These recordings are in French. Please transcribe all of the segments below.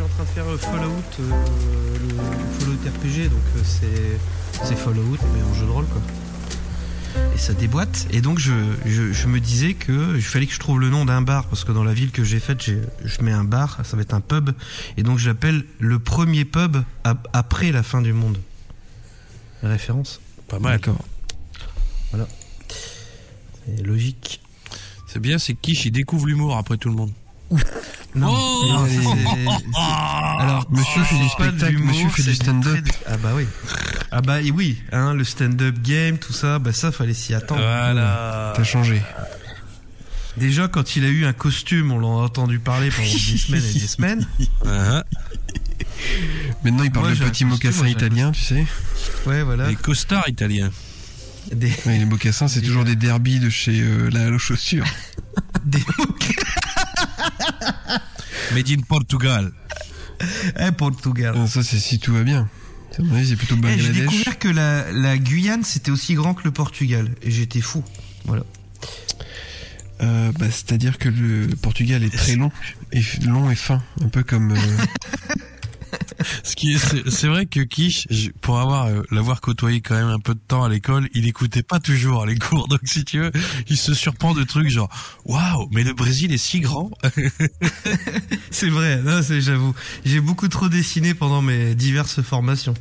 suis en train de faire euh, Fallout, euh, le Fallout RPG, donc euh, c'est c'est Fallout mais en jeu de rôle quoi. Et ça déboîte. Et donc je, je, je me disais que il fallait que je trouve le nom d'un bar parce que dans la ville que j'ai faite, j'ai- je mets un bar, ça va être un pub, et donc j'appelle le premier pub ap- après la fin du monde. Référence. Pas mal. D'accord. C'est logique. C'est bien, c'est Kish, il découvre l'humour après tout le monde. Non. Oh non, c'est- Ah Alors, monsieur fait du spectacle, monsieur fait du c'est stand-up. Ah bah oui. Ah bah et oui, hein, le stand-up game, tout ça, bah ça fallait s'y attendre. Voilà. T'as changé. Déjà quand il a eu un costume, on l'a entendu parler pendant des semaines et des semaines. Ah, Maintenant, il parle Moi, de petits mocassins italiens, tu sais. Ouais voilà. Les costards italiens. Des, Ouais, les mocassins, c'est toujours des derbies de chez euh, la chaussure. des... Made in Portugal. eh, Portugal. Ah, Ça, c'est si tout va bien. C'est plutôt Eh, j'ai Bangladesh. découvert que la, la Guyane c'était aussi grand que le Portugal et j'étais fou. Voilà. Euh, bah, C'est-à-dire que le Portugal est très long et long et fin, un peu comme. euh, Ce qui est, c'est, vrai que Kish, pour avoir euh, l'avoir côtoyé quand même un peu de temps à l'école, il écoutait pas toujours les cours. Donc si tu veux, il se surprend de trucs genre waouh, mais le Brésil est si grand. C'est vrai, non, c'est j'avoue. J'ai beaucoup trop dessiné pendant mes diverses formations.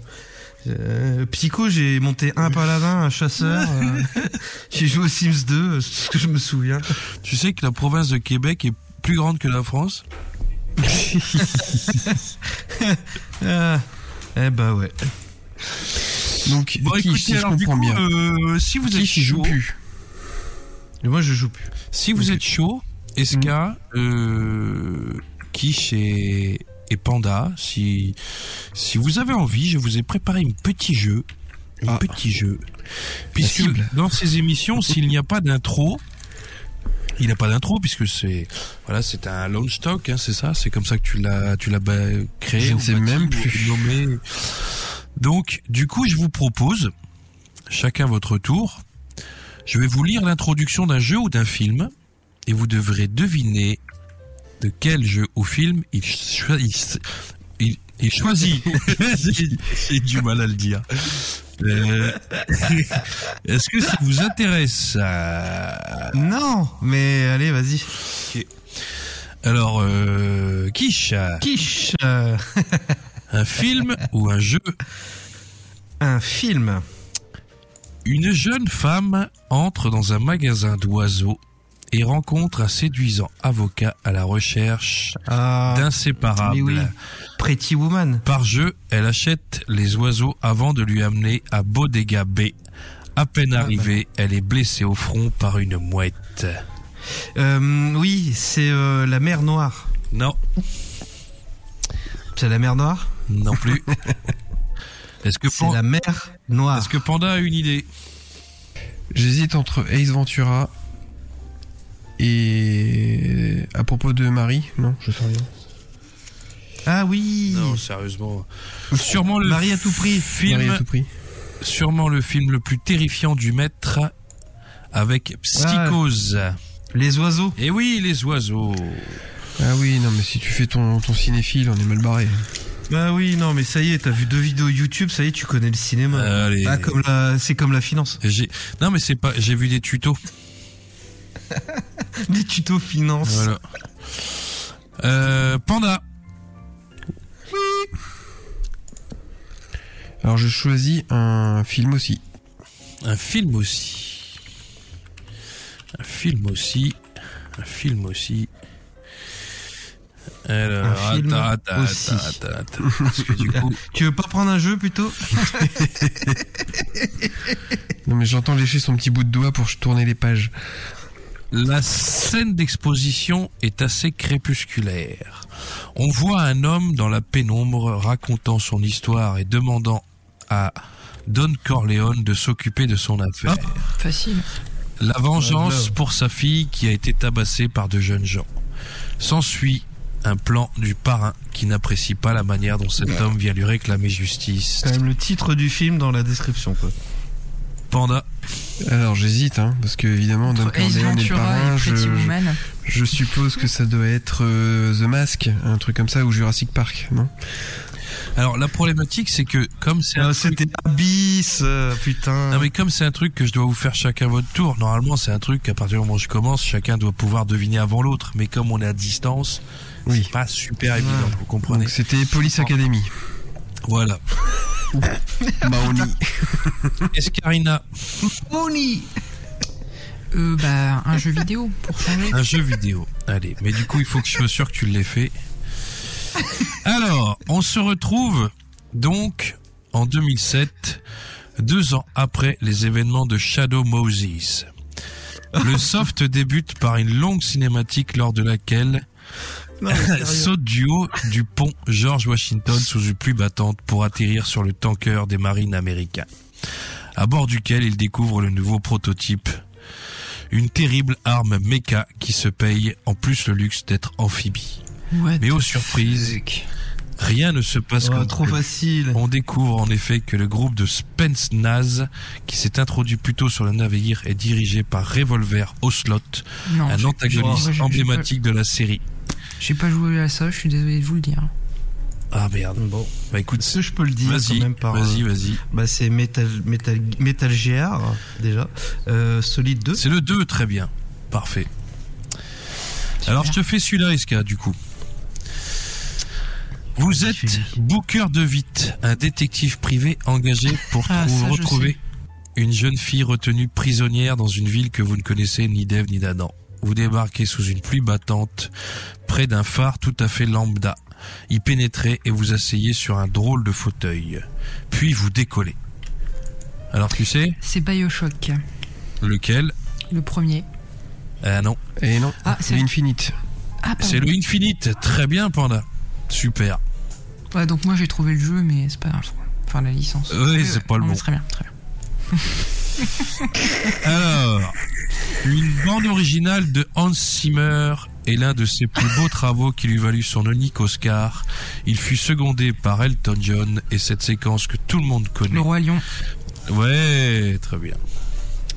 Euh, Psycho, j'ai monté un paladin, un chasseur. euh, j'ai joué aux Sims 2, euh, c'est ce que je me souviens. tu sais que la province de Québec est plus grande que la France? Ah, eh bah ouais. Donc, Bon, écoutez, si je alors du comprends coup, bien. euh, si vous êtes il joue chaud, plus? Et moi, je joue plus. si vous êtes chaud, Eska, euh, Kish et, et Panda, si si vous avez envie, je vous ai préparé un petit jeu, un Ah. petit jeu, puisque dans ces émissions, s'il n'y a pas d'intro, il n'y a pas d'intro puisque c'est voilà, c'est un launch stock, hein, c'est ça, c'est comme ça que tu l'as tu l'as créé. Je ne sais même plus. nommé. Donc, du coup, je vous propose, chacun votre tour, je vais vous lire l'introduction d'un jeu ou d'un film, et vous devrez deviner de quel jeu ou film il, il, il- il choisit. J'ai- du mal à le dire. Euh, Est-ce que ça vous intéresse euh, Non, mais allez, vas-y. Alors, euh, Quiche, Quiche, euh, un film ou un jeu? Un film. Une jeune femme entre dans un magasin d'oiseaux et rencontre un séduisant avocat à la recherche Ah, d'inséparables. oui. Pretty Woman. Par jeu, elle achète les oiseaux avant de lui amener à Bodega B. À peine arrivée, elle est blessée au front par une mouette. Euh, oui, c'est euh, la mer Noire. Non, C'est la mer Noire? Non plus. Est-ce que, C'est Pan- la mer Noire. est-ce que Panda a une idée? J'hésite entre Ace Ventura et. À propos de Marie Non, je sais rien. Ah oui Non, sérieusement. Sûrement le Marie à tout prix. film, Marie à tout prix. sûrement le film le plus terrifiant du maître avec Psychose. Les oiseaux. Et oui, les oiseaux. Ah oui, non, mais si tu fais ton, ton cinéphile, on est mal barré. Bah oui, non, mais ça y est, t'as vu deux vidéos YouTube, ça y est, tu connais le cinéma. Allez. Ah, comme la, c'est comme la finance. J'ai non mais c'est pas j'ai vu des tutos. Des tutos finance. Voilà. Euh, Panda. Alors je choisis un film aussi. Un film aussi. Un film aussi. Un film aussi. Alors, Un film attends, attends, aussi. attends, attends, attends. Parce que du coup, Tu veux pas prendre un jeu plutôt Non mais j'entends lécher son petit bout de doigt pour tourner les pages. La scène d'exposition est assez crépusculaire. On voit un homme dans la pénombre racontant son histoire et demandant à Don Corleone de s'occuper de son affaire. Facile. La vengeance pour sa fille qui a été tabassée par de jeunes gens. S'ensuit un plan du parrain qui n'apprécie pas la manière dont cet homme vient lui réclamer justice. Quand même le titre du film dans la description, quoi. Panda, Alors j'hésite, hein, parce que évidemment, Entre Ace Corleone et le Ventura parrain, et je, suppose que ça doit être euh, The Mask, un truc comme ça, ou Jurassic Park, non? Alors la problématique, c'est que comme c'est un truc- C'était Abyss, euh, putain. Non mais comme c'est un truc que je dois vous faire chacun votre tour, normalement c'est un truc qu'à partir du moment où je commence, chacun doit pouvoir deviner avant l'autre. Mais comme on est à distance, Oui. c'est pas super évident, vous comprenez c'était Police Academy. Voilà. Mahoney. Escarina, Oni. Euh, bah, un jeu vidéo, pour changer. un jeu vidéo. Allez, mais du coup il faut que je sois sûr que tu l'aies fait. Alors, on se retrouve donc en 2007, deux ans après les événements de Shadow Moses. Le soft débute par une longue cinématique lors de laquelle. saute du haut du pont George Washington sous une pluie battante pour atterrir sur le tanker des marines américains, à bord duquel il découvre le nouveau prototype, une terrible arme méca qui se paye en plus le luxe d'être amphibie. What Mais aux surprises, rien ne se passe Oh, comme trop facile. On découvre en effet que le groupe de Spence Naz, qui s'est introduit plus tôt sur le navire, est dirigé par Revolver Ocelot, Non, un antagoniste emblématique de la série. J'ai pas joué à ça, je suis désolé de vous le dire. Ah merde. Bon, Bah écoute, que je peux le dire quand même par. vas-y, euh, vas-y. Bah c'est Metal Metal Metal Gear déjà. Euh, Solid 2. C'est le 2, très bien. Parfait. Alors je te fais celui-là, Eska, du coup. Vous êtes Fini. Booker de Witt, un détective privé engagé pour Ah, ça, retrouver une jeune fille retenue prisonnière dans une ville que vous ne connaissez ni d'Ève ni d'Adam. Vous débarquez sous une pluie battante, près d'un phare tout à fait lambda. Y pénétrez et vous asseyez sur un drôle de fauteuil. Puis vous décollez. Alors tu sais, C'est Bioshock, lequel? Le premier. Ah non, Et non, Ah, c'est c'est Infinite. Ah, c'est le Infinite. Très bien, Panda. Super. Ouais, donc moi j'ai trouvé le jeu, mais c'est pas grave. Enfin, la licence. Oui, c'est pas le bon. Très bien, très bien. Alors, une bande originale de Hans Zimmer est l'un de ses plus beaux travaux qui lui valut son unique Oscar. Il fut secondé par Elton John et cette séquence que tout le monde Le connaît. Roi Lion. Ouais, très bien.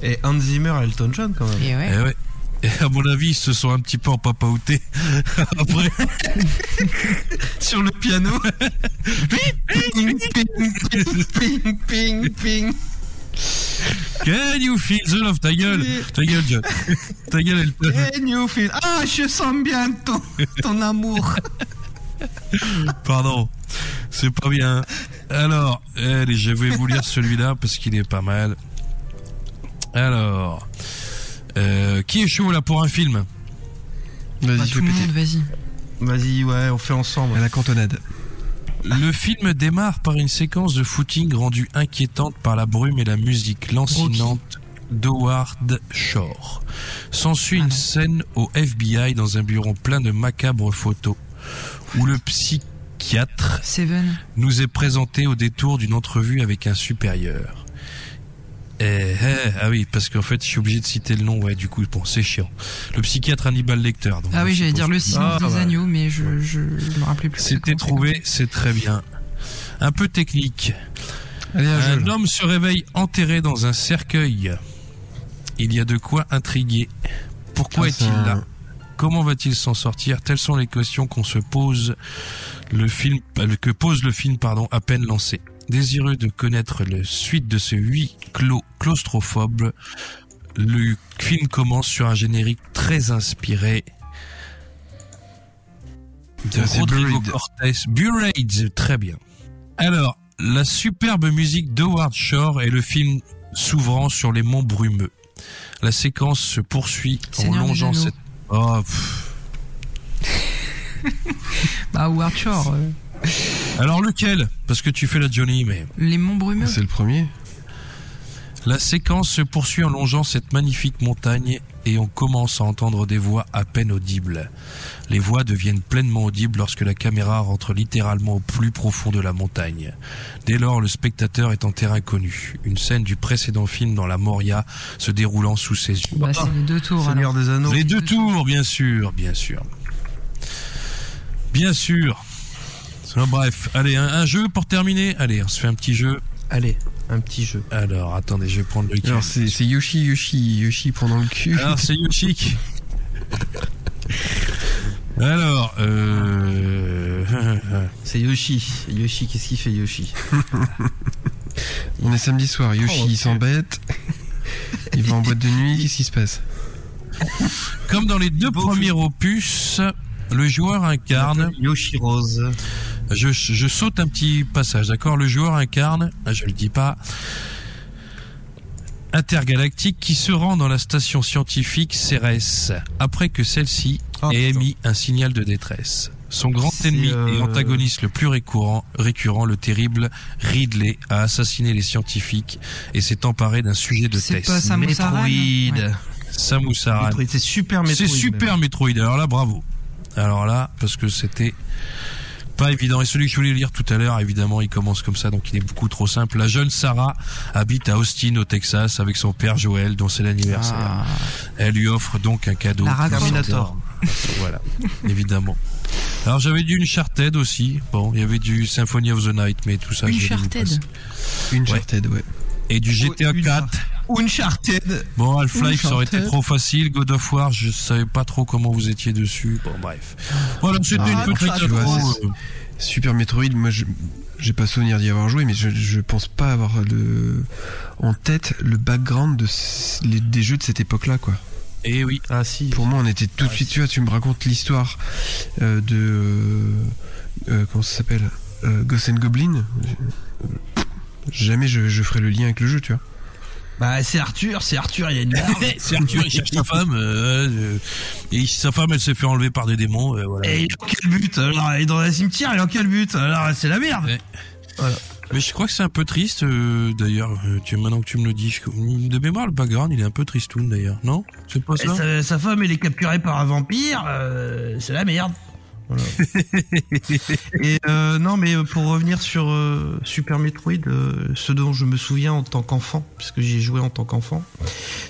Et Hans Zimmer et Elton John quand même. Et ouais. Et ouais. Et à mon avis, ils se sont un petit peu empapaoutés. Après, Sur le piano. ping, ping, ping, ping, ping, ping. Can you feel the love Ta gueule Ta gueule, John. Ta gueule, Elton. Can you feel- Ah, je sens bien ton, ton amour. Pardon, c'est pas bien. Alors, allez, je vais vous lire celui-là parce qu'il est pas mal. Alors, euh, qui est chaud là pour un film? Vas-y, Bah, fais tout le monde, vas-y. Vas-y, ouais, on fait ensemble. À la cantonade. Le film démarre par une séquence de footing rendue inquiétante par la brume et la musique lancinante d'Howard Shore. S'ensuit Ah une non. scène au FBI dans un bureau plein de macabres photos où le psychiatre Seven. nous est présenté au détour d'une entrevue avec un supérieur. Eh, eh, ah oui, parce qu'en fait, je suis obligé de citer le nom, ouais, du coup, bon, c'est chiant. Le psychiatre Hannibal Lecter. donc Ah oui, j'allais dire le silence Ah, des ouais. agneaux, mais je, je, je me rappelais plus. C'était trouvé, c'est très bien. Un peu technique. Allez, un homme se réveille enterré dans un cercueil. Il y a de quoi intriguer. Pourquoi Ah, est-il là? Comment va-t-il s'en sortir? Telles sont les questions qu'on se pose le film que pose le film pardon à peine lancé. Désireux de connaître la suite de ce huis clos claustrophobe, le film commence sur un générique très inspiré de Rodrigo Buried. Cortés. Buried, très bien. Alors, la superbe musique d'Howard Shore et le film s'ouvrant sur les monts brumeux. La séquence se poursuit en longeant cette... Oh. Bah, Howard Shore, euh, Alors lequel? Parce que tu fais la Johnny, mais... les monts brumeux. C'est le premier. La séquence se poursuit en longeant cette magnifique montagne et on commence à entendre des voix à peine audibles. Les voix deviennent pleinement audibles lorsque la caméra rentre littéralement au plus profond de la montagne. Dès lors, le spectateur est en terrain connu. Une scène du précédent film dans la Moria se déroulant sous ses yeux. Bah, c'est les deux tours. Seigneur alors. des Anneaux. Les deux deux tours, bien sûr, bien sûr. Bien sûr. Bref, allez, un, un jeu pour terminer. Allez, on se fait un petit jeu. Allez. un petit jeu. Alors, attendez, je vais prendre le Alors c'est c'est Yoshi, Yoshi, Yoshi pendant le cul. Alors, c'est Yoshi. Alors, euh... C'est Yoshi. Yoshi, qu'est-ce qu'il fait Yoshi On est samedi soir, Yoshi Oh, il s'embête. Il va en boîte de nuit, qu'est-ce qui se passe comme dans les deux Beau premiers opus, le joueur incarne. Yoshi Rose. Je, je saute un petit passage, d'accord? Le joueur incarne, ah, je le dis pas, intergalactique qui se rend dans la station scientifique Cérès après que celle-ci Oh, ait émis un signal de détresse. Son grand C'est, ennemi et euh, antagoniste le plus récurrent, récurrent, le terrible Ridley, a assassiné les scientifiques et s'est emparé d'un sujet de C'est test. pas Samus Aran Metroid. Ouais. Samus Aran. Metroid, C'est super Metroid. C'est super Metroid. Alors là, bravo. Alors là, parce que c'était pas évident. Et celui que je voulais lire tout à l'heure, évidemment, il commence comme ça, donc il est beaucoup trop simple. La jeune Sarah habite à Austin, au Texas, avec son père Joël, dont c'est l'anniversaire. Ah. Elle lui offre donc un cadeau. Croft. Terminator. Voilà, évidemment. Alors j'avais du Uncharted aussi. Bon, il y avait du Symphony of the Night, mais tout ça. mis Uncharted. Une Uncharted, ouais. Et du GTA Une- 4. Uncharted. Bon, Half-Life, ça aurait été trop facile. God of War, je savais pas trop comment vous étiez dessus. Bon, bref. Voilà, c'était Ah, une petite vois, Super Metroid, moi je j'ai pas souvenir d'y avoir joué, mais je, je pense pas avoir le en tête le background de c- les- des jeux de cette époque-là, quoi. Et oui. Ah si. Pour moi, on était tout de Ouais, suite, tu vois, tu me racontes l'histoire euh, de euh, euh, comment ça s'appelle, euh, Ghost and Goblin. Jamais je, je ferai le lien avec le jeu, tu vois. Bah c'est Arthur, c'est Arthur, il y a une barbe. C'est Arthur, il cherche sa femme. euh, euh, et sa femme, elle s'est fait enlever par des démons. euh, voilà. Et il est en quel but Alors il est dans un cimetière, il est en quel but Alors c'est la merde. Ouais. Voilà. Mais je crois que c'est un peu triste, euh, d'ailleurs. euh, tu, maintenant que tu me le dis, je- de mémoire, le background, il est un peu tristoun, d'ailleurs. Non? C'est pas Et ça? sa, sa femme, elle est capturée par un vampire, euh, c'est la merde. Voilà. Et euh, non, mais pour revenir sur euh, Super Metroid, euh, ce dont je me souviens en tant qu'enfant, puisque j'y ai joué en tant qu'enfant,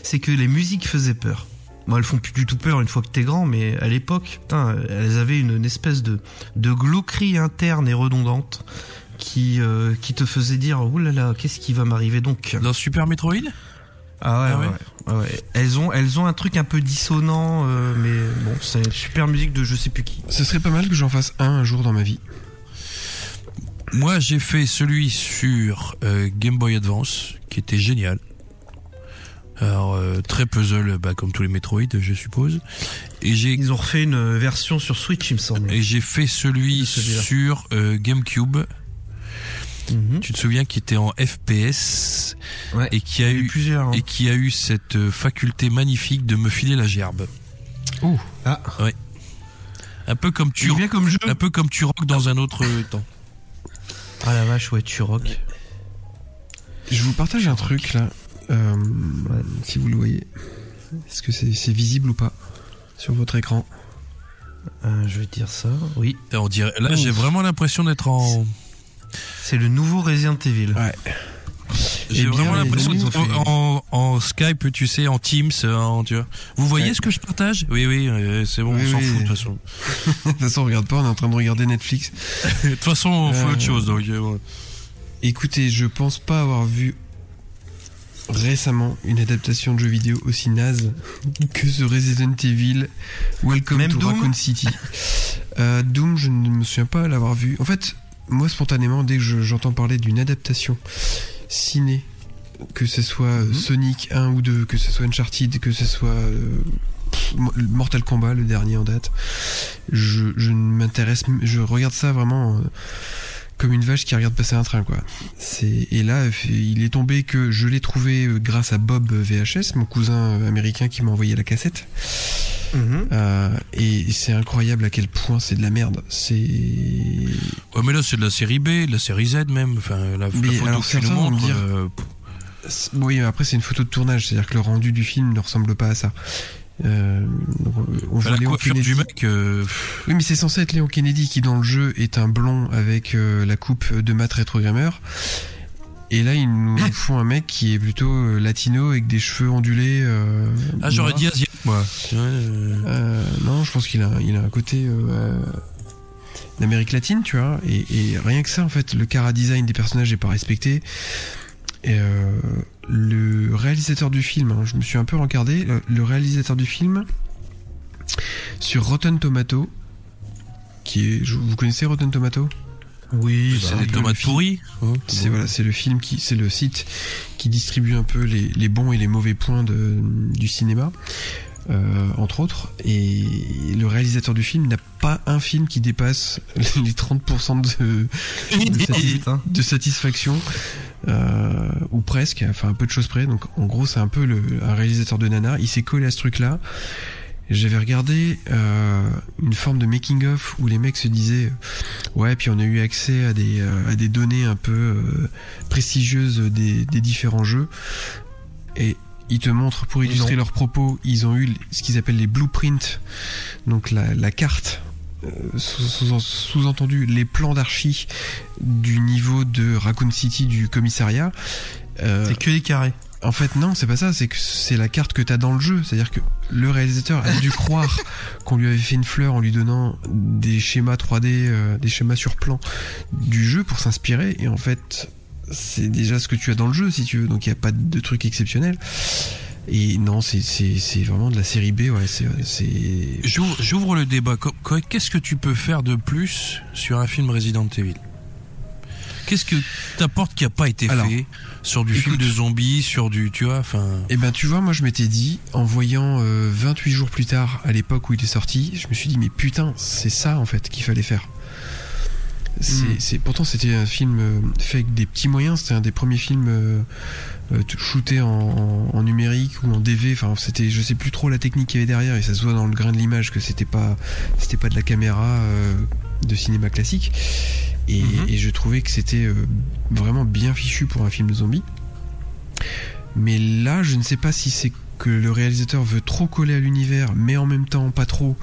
c'est que les musiques faisaient peur. Bon, elles font plus du tout peur une fois que t'es grand, mais à l'époque, putain, elles avaient une, une espèce de, de glauquerie interne et redondante qui, euh, qui te faisait dire, oulala, là là, qu'est-ce qui va m'arriver donc? Dans Super Metroid? Ah ouais, Ah ouais, ouais. Elles ont, elles ont un truc un peu dissonant, euh, mais bon, c'est une super musique de je sais plus qui. Ce serait pas mal que j'en fasse un un jour dans ma vie. Moi, j'ai fait celui sur euh, Game Boy Advance, qui était génial. Alors, euh, très puzzle, bah, comme tous les Metroid, je suppose. Et j'ai Ils ont refait une version sur Switch, il me semble. et j'ai fait celui sur euh, Mhm. Tu te souviens qui était en FPS Ouais. et qui a eu eu plusieurs. hein. et qui a eu cette euh, faculté magnifique de me filer la gerbe. Ah, Un peu comme tu bien comme jeu un peu comme tu rock dans un autre temps. Ah la vache, ouais, tu rock. Je vous partage un truc là, euh, si vous le voyez. Est-ce que c'est visible ou pas sur votre écran? Euh, je vais dire ça. Oui, on dirait là, j'ai vraiment l'impression d'être en c'est le nouveau Resident Evil. Ouais. J'ai bien, vraiment l'impression en, en, en Skype, tu sais, en Teams, en, tu vois. Vous voyez Ouais. ce que je partage? Oui, oui, euh, c'est bon, Oui, on s'en oui. fout de toute façon. De toute façon, on regarde pas, on est en train de regarder Netflix. De toute façon, on fait Euh, autre chose, donc. euh, ouais. Écoutez, je pense pas avoir vu récemment une adaptation de jeu vidéo aussi naze que ce Resident Evil Welcome Même to Doom? Raccoon City. Euh, Doom, je ne me souviens pas l'avoir vu. En fait, moi spontanément, dès que je- j'entends parler d'une adaptation ciné, que ce soit euh, Mhm. Sonic 1 ou 2, que ce soit Uncharted, que ce soit euh, Mortal Kombat, le dernier en date, je, je ne m'intéresse, je regarde ça vraiment. Comme une vache qui regarde passer un train quoi. C'est et là il est tombé que je l'ai trouvé euh, grâce à Bob VHS, mon cousin euh, américain qui m'a envoyé la cassette. Mhm. Euh, et c'est incroyable à quel point c'est de la merde. C'est Ouais, mais là, c'est de la série B, de la série Z même. Enfin, la, photo alors, que tu nous montres. dire- euh, oui après c'est une photo de tournage, c'est-à-dire que le rendu du film ne ressemble pas à ça. Euh, on voit la Léon coiffure Kennedy. du mec. euh, Oui, mais c'est censé être Léon Kennedy qui, dans le jeu, est un blond avec euh, la coupe de Matt Retro Gamer. Et là, ils nous font un mec qui est plutôt latino avec des cheveux ondulés. euh, Ah, j'aurais dit asiatique, moi. Ouais, non, je pense qu'il a, il a un côté d'Amérique latine, tu vois. Et, et rien que ça, en fait, le cara design des personnages est pas respecté. Et, euh, le réalisateur du film, hein, je me suis un peu regardé, le, le réalisateur du film sur Rotten Tomato, qui est, je- vous connaissez Rotten Tomato? Oui, C'est bah, des le tomates pourries. hein. C'est voilà, c'est le film qui, c'est le site qui distribue un peu les, les bons et les mauvais points de, du cinéma, euh, entre autres. Et le réalisateur du film n'a pas un film qui dépasse les 30% de, de, satis- Putain. de satisfaction, euh, ou presque, enfin un peu de choses près. Donc en gros, c'est un peu le, un réalisateur de nana. Il s'est collé à ce truc-là. J'avais regardé euh, une forme de making of où les mecs se disaient ouais puis on a eu accès à des euh, à des données un peu euh, prestigieuses des, des différents jeux et ils te montrent pour illustrer Non. leurs propos ils ont eu ce qu'ils appellent les blueprints donc la, la carte euh, sous- sous- sous-entendu les plans d'archi du niveau de Raccoon City du commissariat Euh, C'est que des carrés. en fait, non, c'est pas ça. C'est que c'est la carte que t'as dans le jeu. C'est-à-dire que le réalisateur a dû croire qu'on lui avait fait une fleur en lui donnant des schémas 3D, euh, des schémas sur plan du jeu pour s'inspirer. Et en fait, c'est déjà ce que tu as dans le jeu, si tu veux. Donc il n'y a pas de truc exceptionnel. Et non, c'est vraiment de la série B. Ouais, c'est. J'ouvre le débat. Qu'est-ce que tu peux faire de plus sur un film Resident Evil? Qu'est-ce que t'apportes qui a pas été Alors, fait sur du film de zombies, sur du, tu vois, enfin. Eh ben, tu vois, moi, je m'étais dit, en voyant euh, 28 jours plus tard, à l'époque où il est sorti, je me suis dit, mais putain, c'est ça, en fait, qu'il fallait faire. C'est, Mm. c'est- pourtant, c'était un film euh, fait avec des petits moyens. C'était un des premiers films euh, euh, shootés en, en- en numérique ou en DV. Enfin, c'était, je sais plus trop la technique qu'il y avait derrière, et ça se voit dans le grain de l'image que c'était pas, c'était pas de la caméra euh, de cinéma classique. Et, Mhm. et je trouvais que c'était euh, vraiment bien fichu pour un film de zombies. Mais là, je ne sais pas si c'est que le réalisateur veut trop coller à l'univers, mais en même temps pas trop,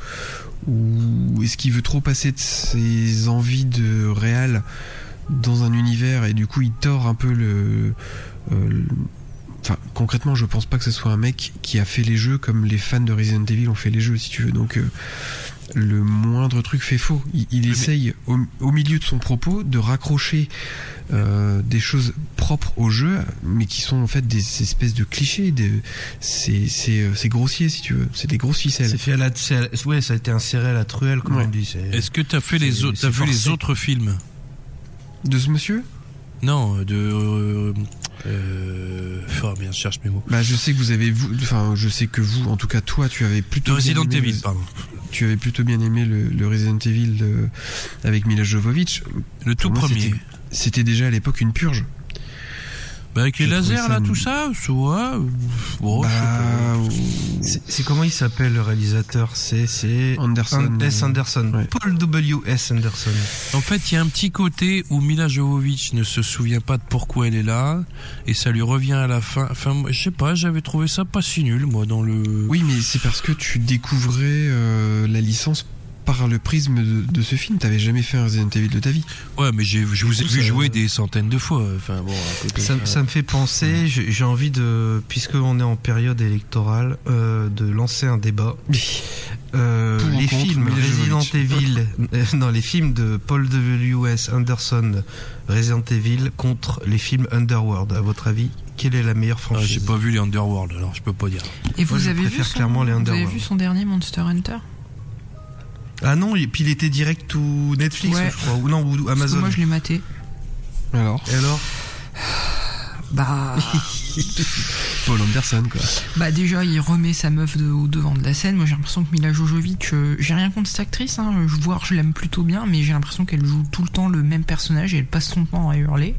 ou est-ce qu'il veut trop passer de ses envies de réel dans un univers et du coup il tord un peu le. euh, le- Enfin, concrètement, je pense pas que ce soit un mec qui a fait les jeux comme les fans de Resident Evil ont fait les jeux, si tu veux. Donc, euh, le moindre truc fait faux. Il, il Mais- essaye, au, au milieu de son propos, de raccrocher euh, des choses propres au jeu, mais qui sont en fait des espèces de clichés. C'est euh, c'est grossier, si tu veux. C'est des grosses ficelles. C'est fait à la, c'est à la- ouais, ça a été inséré à la truelle, comme Ouais. on dit. Est-ce que t'as fait les vu les autres films? De ce monsieur? Non, de. Euh, euh, oh merde, je cherche mes mots. Bah, je sais que vous avez, vous, enfin, je sais que vous, en tout cas, toi, tu avais De plutôt. Resident bien aimé Evil, le- pardon. Tu avais plutôt bien aimé le, le Resident Evil euh, avec Mila Jovovich. Le tout moi, premier. C'était déjà à l'époque une purge. Bah, avec les lasers, ça là, tout ça, soit. Bon, je sais bah, pas. C'est comment il s'appelle le réalisateur? C'est c'est Anderson. An- S. Anderson. Ouais. Paul W. S. Anderson. En fait, il y a un petit côté où Mila Jovovich ne se souvient pas de pourquoi elle est là, et ça lui revient à la fin. Enfin, je sais pas, j'avais trouvé ça pas si nul, moi, dans le. Oui, mais c'est parce que tu découvrais euh, la licence par le prisme de, de ce film. T'avais jamais fait un Resident Evil de ta vie. Ouais, mais je vous ai vu ça- jouer des centaines de fois. Enfin, bon, côté de Ça, ça me fait penser, j'ai j'ai envie de, puisqu'on est en période électorale, euh, de lancer un débat. Euh, les films Resident. Evil, euh, non, les films de Paul W.S. Anderson, Resident Evil, contre les films Underworld. À votre avis, quelle est la meilleure Ah, franchise? j'ai pas vu les Underworld, alors je peux pas dire. Et vous Moi, avez vu son, clairement les vous avez Underworld. vu son dernier Monster Hunter? Ah non, et puis il était direct ou Netflix, Ouais. je crois, ou non, ou Parce que Amazon. moi je l'ai maté. Alors, Et alors Bah, Paul Anderson, quoi. bah déjà il remet sa meuf de, au devant de la scène. Moi j'ai l'impression que Mila Jojovic, euh, j'ai rien contre cette actrice. Hein, je vois, je l'aime plutôt bien, mais j'ai l'impression qu'elle joue tout le temps le même personnage et elle passe son temps à hurler.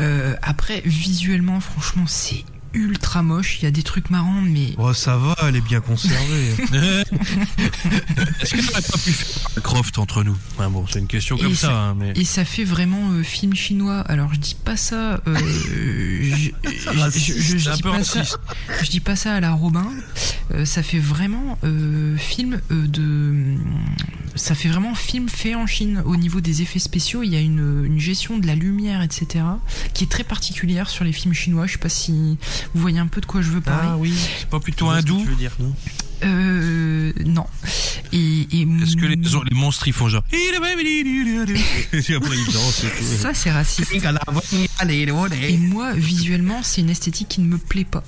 Euh, après, visuellement, franchement, c'est ultra moche. Il y a des trucs marrants, mais Oh, ça va, elle est bien conservée. Est-ce qu'elle n'aurait pas pu faire Croft entre nous? Enfin, Bon, c'est une question Et comme ça- ça, hein, mais. Et ça fait vraiment euh, film chinois. Alors je dis pas ça. euh, je, je- je- je C'est un dis pas ça. raciste. Je dis pas ça à la Robin. Euh, ça fait vraiment euh, film euh, de. Ça fait vraiment film fait en Chine au niveau des effets spéciaux. Il y a une, une gestion de la lumière, etc. qui est très particulière sur les films chinois. Je sais pas si vous voyez un peu de quoi je veux parler. ah oui. C'est pas plutôt hindou tu veux dire, non Euh, non. Et, et Est-ce que les, les monstres ils font genre. Ça, c'est raciste. Et moi, visuellement, c'est une esthétique qui ne me plaît pas.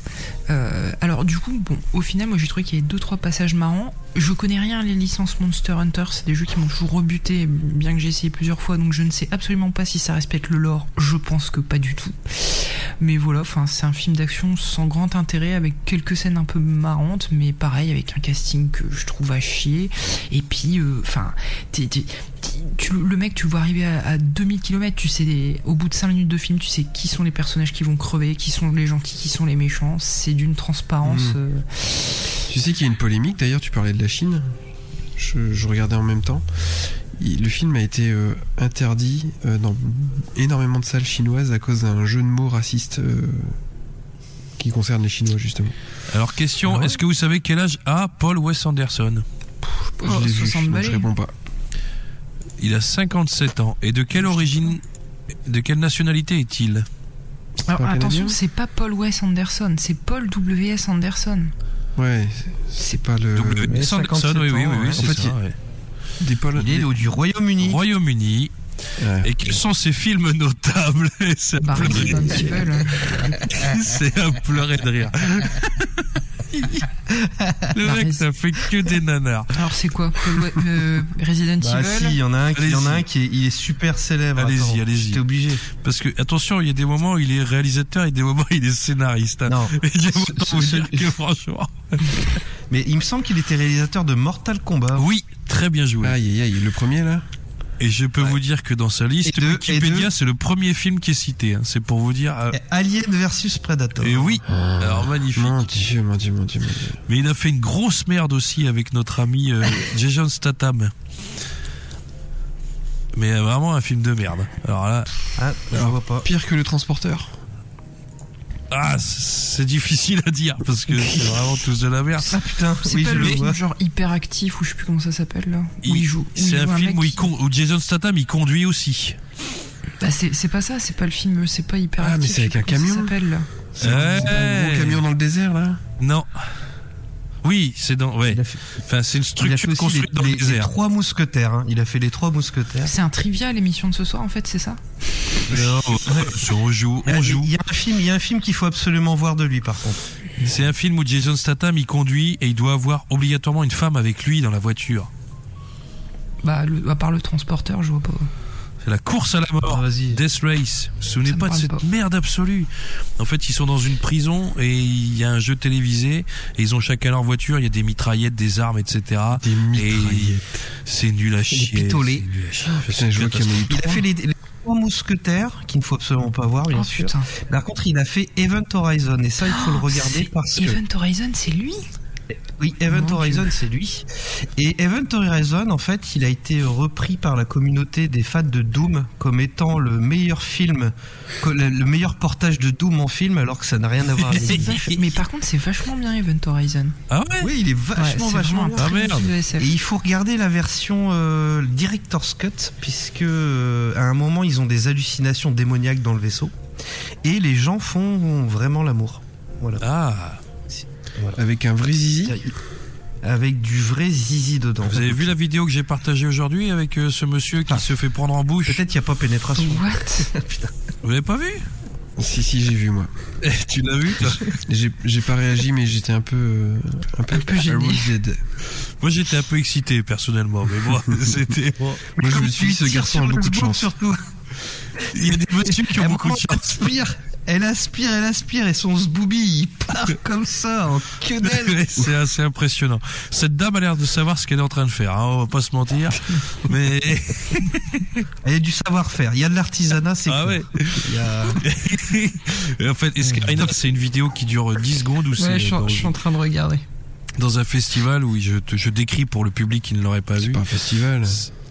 Euh, alors, du coup, bon, au final, moi, j'ai trouvé qu'il y avait deux trois passages marrants. Je connais rien les licences Monster Hunter. C'est des jeux qui m'ont toujours rebuté, bien que j'ai essayé plusieurs fois. Donc, je ne sais absolument pas si ça respecte le lore. Je pense que pas du tout. Mais voilà, enfin, c'est un film d'action sans grand intérêt, avec quelques scènes un peu marrantes, mais pareil, avec un casting que je trouve à chier. Et puis, euh, enfin, tu- le mec, tu vois arriver à, à 2000 km, tu sais, des- au bout de 5 minutes de film, tu sais qui sont les personnages qui vont crever, qui sont les gentils, qui sont les méchants. C'est d'une transparence. Mhm. euh, Tu sais qu'il y a une polémique d'ailleurs, tu parlais de la Chine. Je, je regardais en même temps. Il- le film a été euh, interdit euh, dans énormément de salles chinoises à cause d'un jeu de mots raciste euh, qui concerne les Chinois justement. Alors question, Ah ouais est-ce que vous savez quel âge a Paul Wes Anderson? Oh, je l'ai vu, 60 donc balais. je réponds pas. Il a 57 ans. Et de quelle origine, de quelle nationalité est-il? Alors pas attention, c'est pas Paul Wes Anderson, c'est Paul W.S. Anderson. Ouais, c'est pas le. W.S. Anderson, 57 oui, oui, oui, c'est ça, il- ouais. Des Paul. Il est des- du Royaume-Uni. Royaume-Uni. Ouais. Et quels sont ses films notables? C'est à pleurer- à pleurer de rire. Le Bah, mec, ça fait que des nanars. Alors c'est quoi Paul We- euh, Resident Bah si, Evil il y en a un qui, il y en a un qui est, il est super célèbre. Allez-y, allez-y. J'étais obligé. Parce que, attention, il y a des moments où il est réalisateur et des moments où il est scénariste. hein. Non. Et j'ai Ce- autant ce- ce- dire que franchement. Mais il me semble qu'il était réalisateur de Mortal Kombat. Oui, très bien joué. Aïe aïe aïe, le premier là? Et je peux vous dire que dans sa liste de- Wikipédia, de- c'est le premier film qui est cité. hein. C'est pour vous dire. euh, Alien versus Predator. Et oui, alors magnifique. Mon dieu, mon dieu, mon dieu, mon dieu. Mais il a fait une grosse merde aussi avec notre ami euh, Jason Statham. Mais euh, vraiment un film de merde. Alors là, Ah, je vois pas. Pire que le transporteur. Ah, c'est difficile à dire parce que c'est vraiment tous de la merde. Ah putain, C'est oui, pas je le le film vois. genre hyper actif ou je sais plus comment ça s'appelle là. Où Il- il joue. C'est un film où, il con- où Jason Statham il conduit aussi. Bah, c'est c'est pas ça, c'est pas le film, c'est pas hyper Ah, mais c'est avec un comment ça camion. s'appelle, là. C'est un gros camion dans le désert là Non. Oui, c'est dans. Ouais. Fait, Enfin, c'est une structure construite les, dans les- le les désert. trois mousquetaires. hein. Il a fait les trois mousquetaires. C'est un trivia l'émission de ce soir en fait, c'est ça? Non, on joue, Il y a- on joue. Il y a un film, il y a un film qu'il faut absolument voir de lui par contre. C'est un film où Jason Statham il conduit et il doit avoir obligatoirement une femme avec lui dans la voiture. Bah, le- à part le transporteur, je vois pas. C'est la course à la Ah, mort. vas-y. Death Race. Vous vous souvenez pas de cette pas. merde absolue? En fait, ils sont dans une prison et il y a un jeu télévisé et ils ont chacun leur voiture. Il y a des mitraillettes, des armes, etc. Des Et mitraillettes. c'est nul à chier. pitolés. c'est nul à chier. Putain, je vois qu'il y en a eu Il a fait les, les trois mousquetaires qu'il ne faut absolument pas voir, bien Oh sûr. putain. Par contre, il a fait Event Horizon et ça, il faut le regarder parce que Event Horizon, c'est lui? Oui, Event Mon Horizon, c'est lui. Et Event Horizon, en fait, il a été repris par la communauté des fans de Doom comme étant le meilleur film, le le meilleur portage de Doom en film, alors que ça n'a rien à voir avec Mais par contre, c'est vachement bien Event Horizon. Ah ouais Oui, il est Ouais, vachement, vachement bien. Ah, merde. Et il faut regarder la version euh, Director's Cut, puisque euh, à un moment ils ont des hallucinations démoniaques dans le vaisseau, et les gens font vraiment l'amour. Voilà. Ah Avec un vrai zizi Avec du vrai zizi dedans. Vous avez vu la vidéo que j'ai partagée aujourd'hui avec euh, ce monsieur qui Ah. se fait prendre en bouche Peut-être qu'il n'y a pas pénétration. What Putain. Vous l'avez pas vu? Si, si, j'ai vu moi. Tu l'as vu toi? J'ai pas réagi, mais j'étais un peu. euh, un peu, Un peu gêné. Moi j'étais un peu excité personnellement, mais bon, c'était. Moi, je me suis dit, ce garçon a beaucoup de chance. Surtout. Il y a des messieurs qui ont beaucoup de Elle chance. aspire, elle aspire, elle aspire, et son zboubi il part comme ça en queue. Ouais, c'est assez impressionnant. Cette dame a l'air de savoir ce qu'elle est en train de faire, hein, on va pas se mentir. Mais y a du savoir-faire, il y a de l'artisanat, c'est ah cool. ouais. Il y a- Et en fait, c'est une vidéo qui dure 10 secondes Ouais, c'est je je suis en train de regarder. dans un festival où je, te- je décris pour le public qui ne l'aurait pas C'est vu? pas un festival.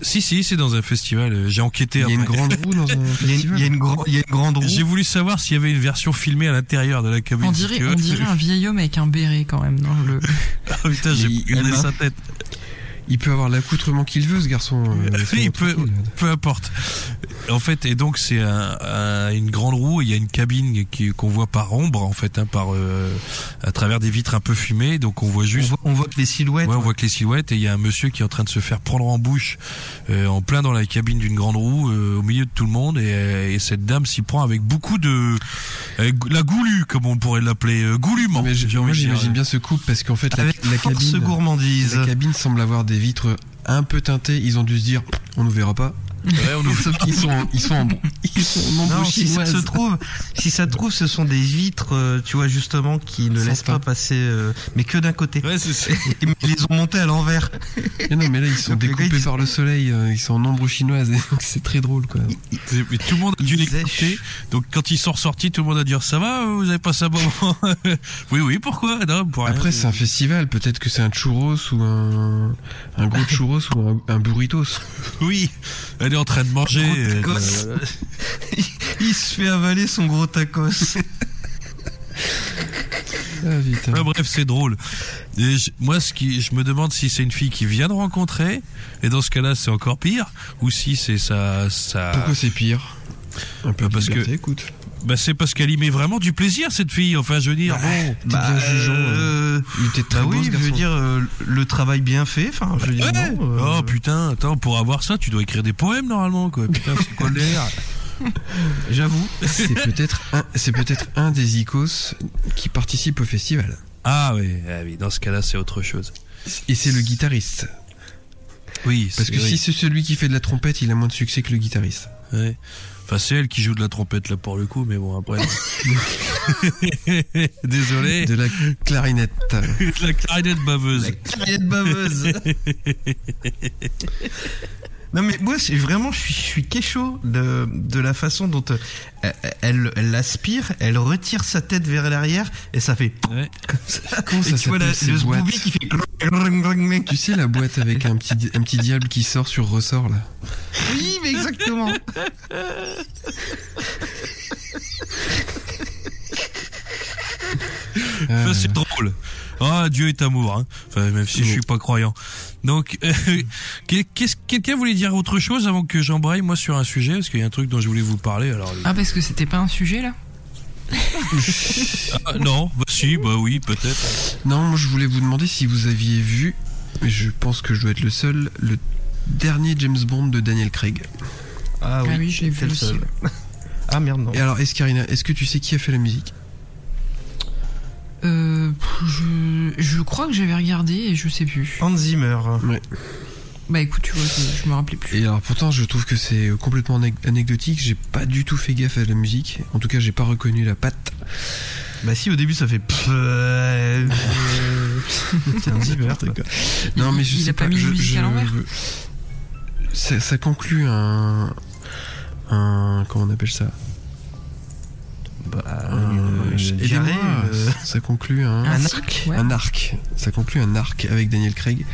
Si si, c'est dans un festival. J'ai enquêté. Il y a une grande roue dans un il y a une- festival. il y a une grand- il y a une grande roue. J'ai voulu savoir s'il y avait une version filmée à l'intérieur de la cabine. On dirait, on dirait un vieil homme avec un béret quand même dans le. Ah, putain, j'ai regardé sa tête. Il peut avoir l'accoutrement qu'il veut, ce garçon. euh, laisse-moi Il peut, peu importe. En fait, et donc c'est un, un- une grande roue. et Il y a une cabine qui qu'on voit par ombre, en fait, hein, par euh, à travers des vitres un peu fumées. Donc on voit On juste. voit, on voit que les silhouettes. Ouais, on voit que les silhouettes et il y a un monsieur qui est en train de se faire prendre en bouche euh, en plein dans la cabine d'une grande roue euh, au milieu de tout le monde et, et cette dame s'y prend avec beaucoup de avec la goulue comme on pourrait l'appeler goulument. Mais j'imagine bien ce couple parce qu'en fait la, Avec la force cabine, gourmandise. la cabine semble avoir des vitres un peu teintées. Ils ont dû se dire, on nous verra pas. Ouais, on qu'ils sont, ils sont en, ils sont en ombre Non, si ça chinoise. se trouve, si ça se trouve, ce sont des vitres, euh, tu vois justement, qui ne laissent pas passer, euh, mais que d'un côté. Ouais, c'est Ils les ont montés à l'envers. Mais non, mais là ils sont Donc, les gars, découpés ils- par le soleil. euh, Ils sont en ombre chinoise. Donc c'est très drôle quoi. Mais tout le monde a dû Ils l'écouter. sèchent. Donc quand ils sont ressortis, tout le monde a dit ça va, vous avez passé un bon moment? Oui, oui, pourquoi? Non, pour. Après c'est un festival. Peut-être que c'est un churros ou un, un gros churros ou un, un burritos. Oui, elle est en train de manger. Euh, il, il se fait avaler son gros tacos. Ah. Ouais, bref, c'est drôle. Et je- moi, ce qui, je me demande si c'est une fille qui vient de rencontrer, et dans ce cas-là, c'est encore pire, ou si c'est sa, sa. Pourquoi c'est pire? Un peu de parce que- écoute. Bah, c'est parce qu'elle y met vraiment du plaisir, cette fille. Enfin, je veux dire, bon. T'es bien jugeant. euh, Il était très bah beau oui, ce je veux dire, euh, le travail bien fait. Enfin, je veux dire, Ouais. non, euh, Oh putain, attends, pour avoir ça, tu dois écrire des poèmes normalement, quoi. Putain, c'est l'air j'avoue. C'est peut-être un, c'est peut-être un des icos qui participe au festival. Ah oui, ah oui, dans ce cas-là, c'est autre chose. Et c'est le guitariste. Oui, Parce que oui. si c'est celui qui fait de la trompette, il a moins de succès que le guitariste. Ouais. Enfin, c'est elle qui joue de la trompette là pour le coup, mais bon après. Désolé. De la clarinette. la clarinette baveuse. La clarinette baveuse. Non mais moi c'est vraiment je suis je suis kécho de de la façon dont euh, elle elle aspire, elle retire sa tête vers l'arrière et ça fait Ouais. comme ça. Comment ça et tu vois la, s'appelle, le Scooby qui fait Tu sais la boîte avec un petit, un petit diable qui sort sur ressort là Oui, mais exactement. Euh, Enfin, c'est drôle. Ah, Dieu est amour. Hein. Enfin, même si je suis pas croyant. Donc, euh, qu'est-ce- quelqu'un voulait dire autre chose avant que j'embraye moi sur un sujet? Parce qu'il y a un truc dont je voulais vous parler. Alors, Ah, parce que c'était pas un sujet là? Ah, non, bah si, bah oui, peut-être. Non, moi je voulais vous demander si vous aviez vu, et je pense que je dois être le seul, le dernier James Bond de Daniel Craig. Ah Ah oui, je l'ai c'est vu le aussi. seul. Ah merde non. Et alors, Escarina, est-ce que tu sais qui a fait la musique? Euh, je, je crois que j'avais regardé et je sais plus. Hans Zimmer. Bah écoute, tu vois, je, je me rappelais plus. Et alors pourtant je trouve que c'est complètement anec- anecdotique, j'ai pas du tout fait gaffe à la musique, en tout cas j'ai pas reconnu la patte. Bah si au début ça fait euh, c'est Hans Zimmer. quoi. Non Il- mais je il sais a pas mis je- une musique à je- l'envers ça, ça conclut un... un... comment on appelle ça? Bah, Un- euh, euh, Ça conclut un... Un arc ouais. un arc. Ça conclut un arc avec Daniel Craig.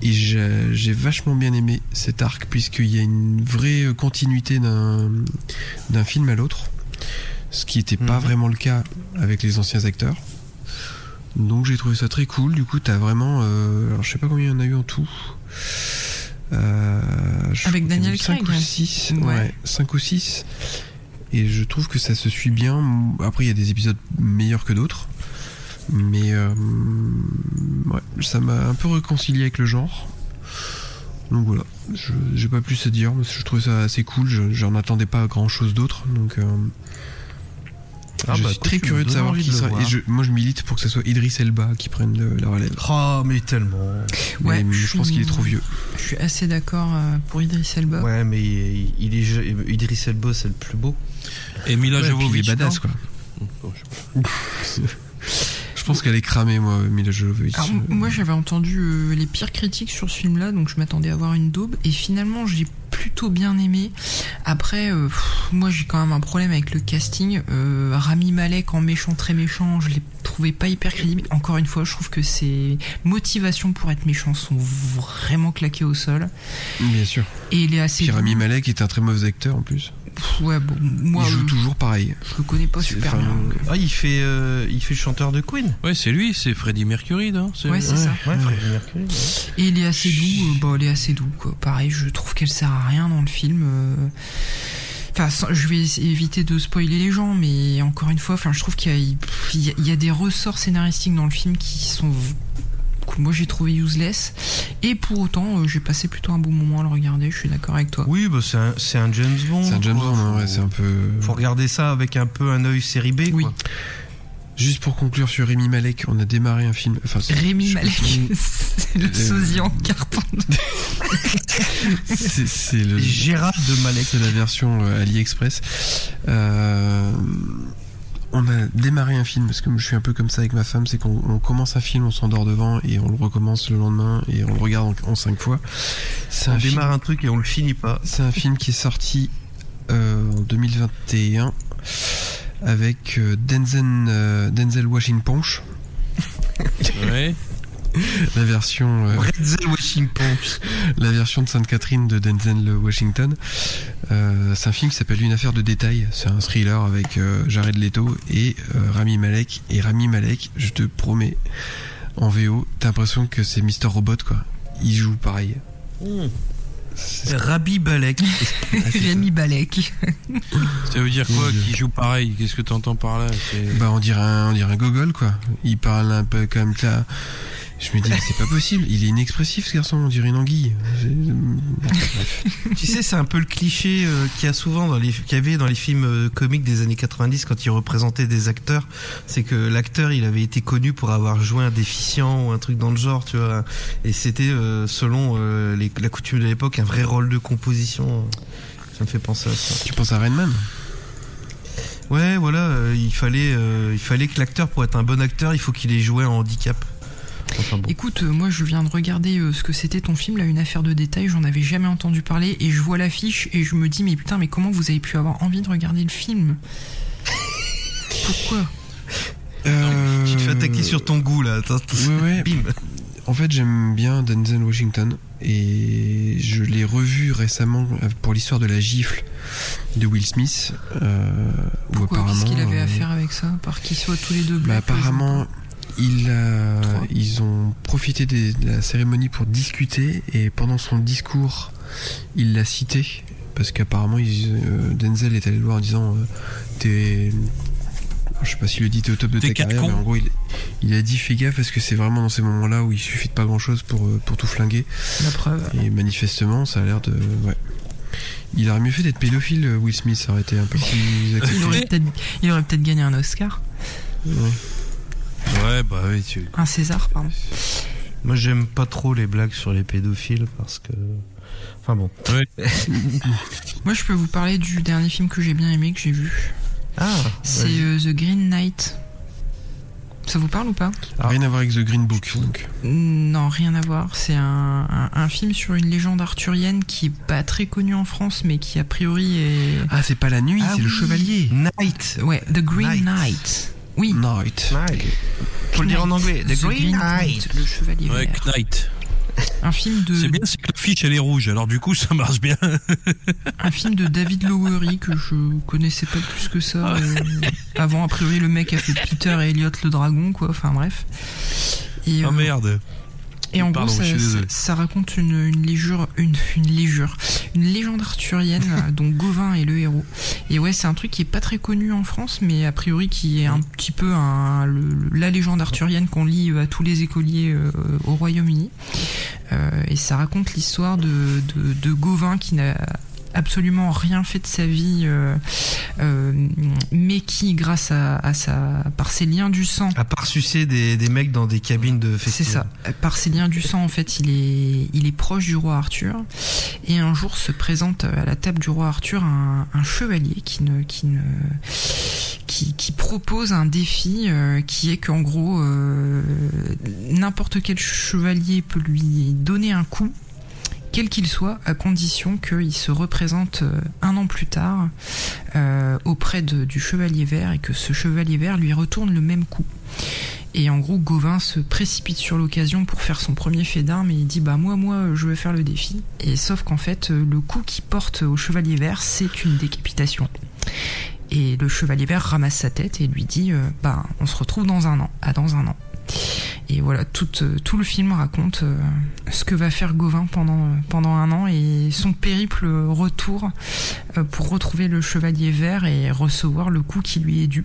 Et j'ai vachement bien aimé cet arc puisqu'il y a une vraie continuité d'un film à l'autre. Ce qui n'était pas Mhm. vraiment le cas avec les anciens acteurs. Donc j'ai trouvé ça très cool. Du coup, t'as vraiment. euh, alors je sais pas combien il y en a eu en tout. Euh, Avec Daniel Craig, ou ouais. 6 Ouais. ouais, 5 ou 6 et je trouve que ça se suit bien. Après il y a des épisodes meilleurs que d'autres. Mais euh, ouais, ça m'a un peu réconcilié avec le genre. Donc voilà. J'ai pas plus à dire mais je trouvais ça assez cool. Je- j'en attendais pas grand chose d'autre. Donc euh, Ah je bah, suis très curieux de savoir qui de voir. et je, moi je milite pour que ce soit Idris Elba qui prenne le- la relève Oh mais tellement. Ouais, mais je, je pense qu'il est trop vieux Je suis assez d'accord euh, pour Idriss Elba. Ouais mais il, il est Idriss Elba c'est le plus beau. Et Mila Ouais, puis il Jovovich. est badass quoi je pense qu'elle est cramée moi Mila Jovovich Alors, moi j'avais entendu euh, les pires critiques sur ce film-là, donc je m'attendais à avoir une daube, et finalement j'ai plutôt bien aimé. Après, euh, pff, moi j'ai quand même un problème avec le casting. Euh, Rami Malek en méchant très méchant, je l'ai trouvé pas hyper crédible. Encore une fois, je trouve que ses motivations pour être méchant sont vraiment claquées au sol. bien sûr Et il est assez... Puis Rami Malek est un très mauvais acteur en plus Pff, Ouais, bon, moi il joue euh, toujours pareil je le connais pas super bien. donc, Ah il fait euh, il fait le chanteur de Queen. Ouais, c'est lui, c'est Freddie Mercury, non? Euh, Ouais, c'est ça. Ouais, Freddie Mercury. ouais. Et il est assez doux, euh, bah, il est assez doux, quoi. Pareil, je trouve qu'elle sert à rien dans le film. euh. Enfin, je vais éviter de spoiler les gens, mais encore une fois, enfin, je trouve qu'il y, a- il y a- il y a des ressorts scénaristiques dans le film qui sont que moi j'ai trouvé useless. Et pour autant, euh, j'ai passé plutôt un bon moment à le regarder. Je suis d'accord avec toi. Oui, bah, c'est un, c'est un James Bond. C'est un James quoi. Bond, ouais, Faut- c'est un peu. Faut regarder ça avec un peu un œil série B. Oui. quoi. Juste pour conclure sur Rémi Malek, on a démarré un film. Enfin, Rémi Malek, c'est le Euh, sosie en carton. C'est c'est le. Gérard de Malek. C'est la version euh, AliExpress. Euh, on a démarré un film parce que je suis un peu comme ça avec ma femme, c'est qu'on on commence un film, on s'endort devant et on le recommence le lendemain et on le regarde en, en cinq fois. On un, film, démarre un truc et on le finit pas. c'est un film qui est sorti euh, en 2021 avec euh, Denzel, euh, Denzel Washington, Ouais. la version euh, Washington. la version de Sainte Catherine de Denzel Washington. Euh, c'est un film qui s'appelle Une affaire de détail. C'est un thriller avec euh, Jared Leto et euh, Rami Malek. Et Rami Malek, je te promets, en VO, t'as l'impression que c'est Mister Robot quoi. Il joue pareil. C'est- Rabbi Balek. Rémi Balek. Ça veut dire quoi Mon Dieu. Qui joue pareil? Qu'est-ce que t'entends par là? Bah on dirait un, on dirait un gogol quoi. Il parle un peu comme ça. Je me dis mais c'est pas possible. Il est inexpressif ce garçon. On dirait une anguille. Bref. tu sais, c'est un peu le cliché euh, qu'il y a souvent dans les, qu'il y avait dans les films euh, comiques des années 90 quand ils représentaient des acteurs. C'est que l'acteur, il avait été connu pour avoir joué un déficient ou un truc dans le genre, tu vois. Et c'était, euh, selon euh, les- la coutume de l'époque, un vrai rôle de composition. Ça me fait penser à ça. Tu penses à Rainman Ouais, voilà, euh, il fallait, euh, il fallait que l'acteur, pour être un bon acteur, il faut qu'il ait joué en handicap. Enfin bon. Écoute, euh, moi je viens de regarder euh, ce que c'était ton film, là, une affaire de détail, j'en avais jamais entendu parler et je vois l'affiche et je me dis mais putain mais comment vous avez pu avoir envie de regarder le film? Pourquoi? Euh, Tu te fais attaquer sur ton goût là. Attends, Ouais, ouais. Bim. En fait, j'aime bien Denzel Washington et je l'ai revu récemment pour l'histoire de la gifle de Will Smith. Euh, Pourquoi? Qu'est-ce qu'il avait à faire avec ça? Par qu'ils soient tous les deux bah, apparemment, Trois. ils ont profité des- de la cérémonie pour discuter et pendant son discours, il l'a cité parce qu'apparemment, ils- euh, Denzel est allé le voir en disant euh, t'es je sais pas s'il le dit t'es au top de T'es ta carrière, mais en gros il, il a dit fais gaffe parce que c'est vraiment dans ces moments-là où il suffit de pas grand-chose pour, euh, pour tout flinguer. La preuve. Et manifestement, ça a l'air de. Ouais. Il aurait mieux fait d'être pédophile, euh, Will Smith, ça aurait été un peu plus Il accepté. aurait peut-être il aurait peut-être gagné un Oscar. Ouais. Ouais, bah oui, tu. Un César, pardon. Moi, j'aime pas trop les blagues sur les pédophiles parce que. Enfin bon. Moi je peux vous parler du dernier film que j'ai bien aimé, que j'ai vu. Ah, C'est euh, The Green Knight. Ça vous parle ou pas? Rien à voir avec The Green Book, donc. Non, rien à voir. C'est un, un- un film sur une légende arthurienne qui est pas très connue en France, mais qui a priori est. Ah, c'est pas la nuit, Ah c'est le chevalier. Night. Ouais, The Green Knight. Knight. Oui. Night. Night. Faut le dire en anglais. The, Green, Knight. Le chevalier Ouais, vert. Knight. Un film de C'est bien, c'est que l'affiche elle est rouge, alors du coup ça marche bien. un film de David Lowery que je connaissais pas plus que ça. euh, avant, a priori, le mec a fait Peter et Elliot le dragon, quoi. Enfin bref. Et, Oh euh, merde. Et en Pardon, gros, ça, raconte une, une légure, une, une légure, une légende arthurienne dont Gauvin est le héros. Et ouais, c'est un truc qui est pas très connu en France, mais a priori qui est un petit peu un, le- la légende arthurienne qu'on lit à tous les écoliers euh, au Royaume-Uni. Euh, et ça raconte l'histoire de, de, de Gauvin qui n'a absolument rien fait de sa vie, euh, euh, mais qui, grâce à, à sa, par ses liens du sang, À part sucer des, des mecs dans des cabines de c'est festival. ça. Par ses liens du sang, en fait, il est, il est proche du roi Arthur. Et un jour se présente à la table du roi Arthur un, un chevalier qui ne, qui ne, qui, qui propose un défi euh, qui est qu'en gros, euh, n'importe quel chevalier peut lui donner un coup. Quel qu'il soit, à condition qu'il se représente euh, un an plus tard euh, auprès du chevalier vert et que ce chevalier vert lui retourne le même coup. Et en gros, Gauvin se précipite sur l'occasion pour faire son premier fait d'armes et il dit bah moi moi je vais faire le défi. Et sauf qu'en fait euh, le coup qu'il porte au chevalier vert c'est une décapitation. Et le chevalier vert ramasse sa tête et lui dit bah on se retrouve dans un an, à dans un an. Et voilà, tout, euh, tout le film raconte euh, ce que va faire Gauvin pendant, pendant un an et son périple retour euh, pour retrouver le chevalier vert et recevoir le coup qui lui est dû.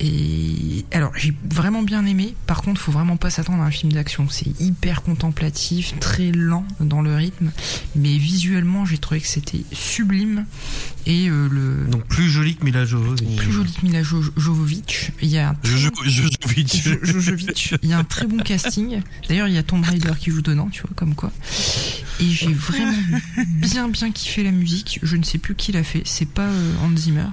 Et alors j'ai vraiment bien aimé. Par contre, faut vraiment pas s'attendre à un film d'action. C'est hyper contemplatif, très lent dans le rythme, mais visuellement j'ai trouvé que c'était sublime et euh, le Donc plus joli que Mila Jovovich. plus joli que Mila Jo- Jovovich. Il y a un très bon- je, je, vite. Jo- Jojovic. Il y a un très bon casting. D'ailleurs, il y a Tomb Raider qui joue dedans, tu vois, comme quoi. Et j'ai vraiment bien, bien kiffé la musique. Je ne sais plus qui l'a fait. C'est pas euh, Hans Zimmer.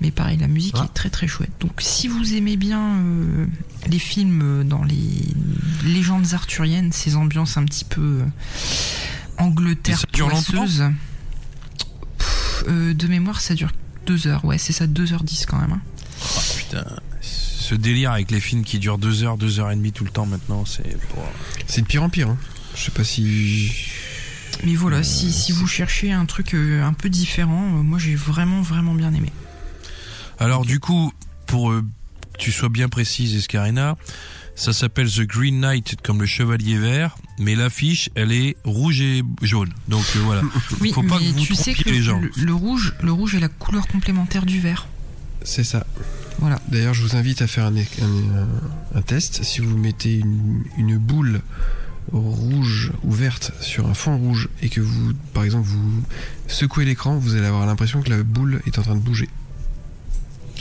Mais pareil, la musique Ah. est très, très chouette. Donc, si vous aimez bien euh, les films euh, dans les légendes arthuriennes, ces ambiances un petit peu euh, Angleterre poisseuse, pff, euh, de mémoire, ça dure deux heures. Ouais, c'est ça, 2h10 quand même. hein. Oh, putain. Ce délire avec les films qui durent 2 heures, 2 heures et demie tout le temps maintenant, c'est. C'est de pire en pire. Hein. Je sais pas si. Mais voilà, Euh, si, si vous cherchez un truc un peu différent, moi j'ai vraiment vraiment bien aimé. Alors, du coup, pour euh, que tu sois bien précise, Escarina, ça s'appelle The Green Knight, comme le chevalier vert, mais l'affiche, elle est rouge et jaune. Donc euh, voilà. Oui, Faut pas mais que vous tu sais que les gens. le, le rouge, le rouge est la couleur complémentaire du vert. C'est ça. Voilà. D'ailleurs, je vous invite à faire un, un- un- un test. Si vous mettez une, une boule rouge ou verte sur un fond rouge et que vous, par exemple, vous secouez l'écran, vous allez avoir l'impression que la boule est en train de bouger.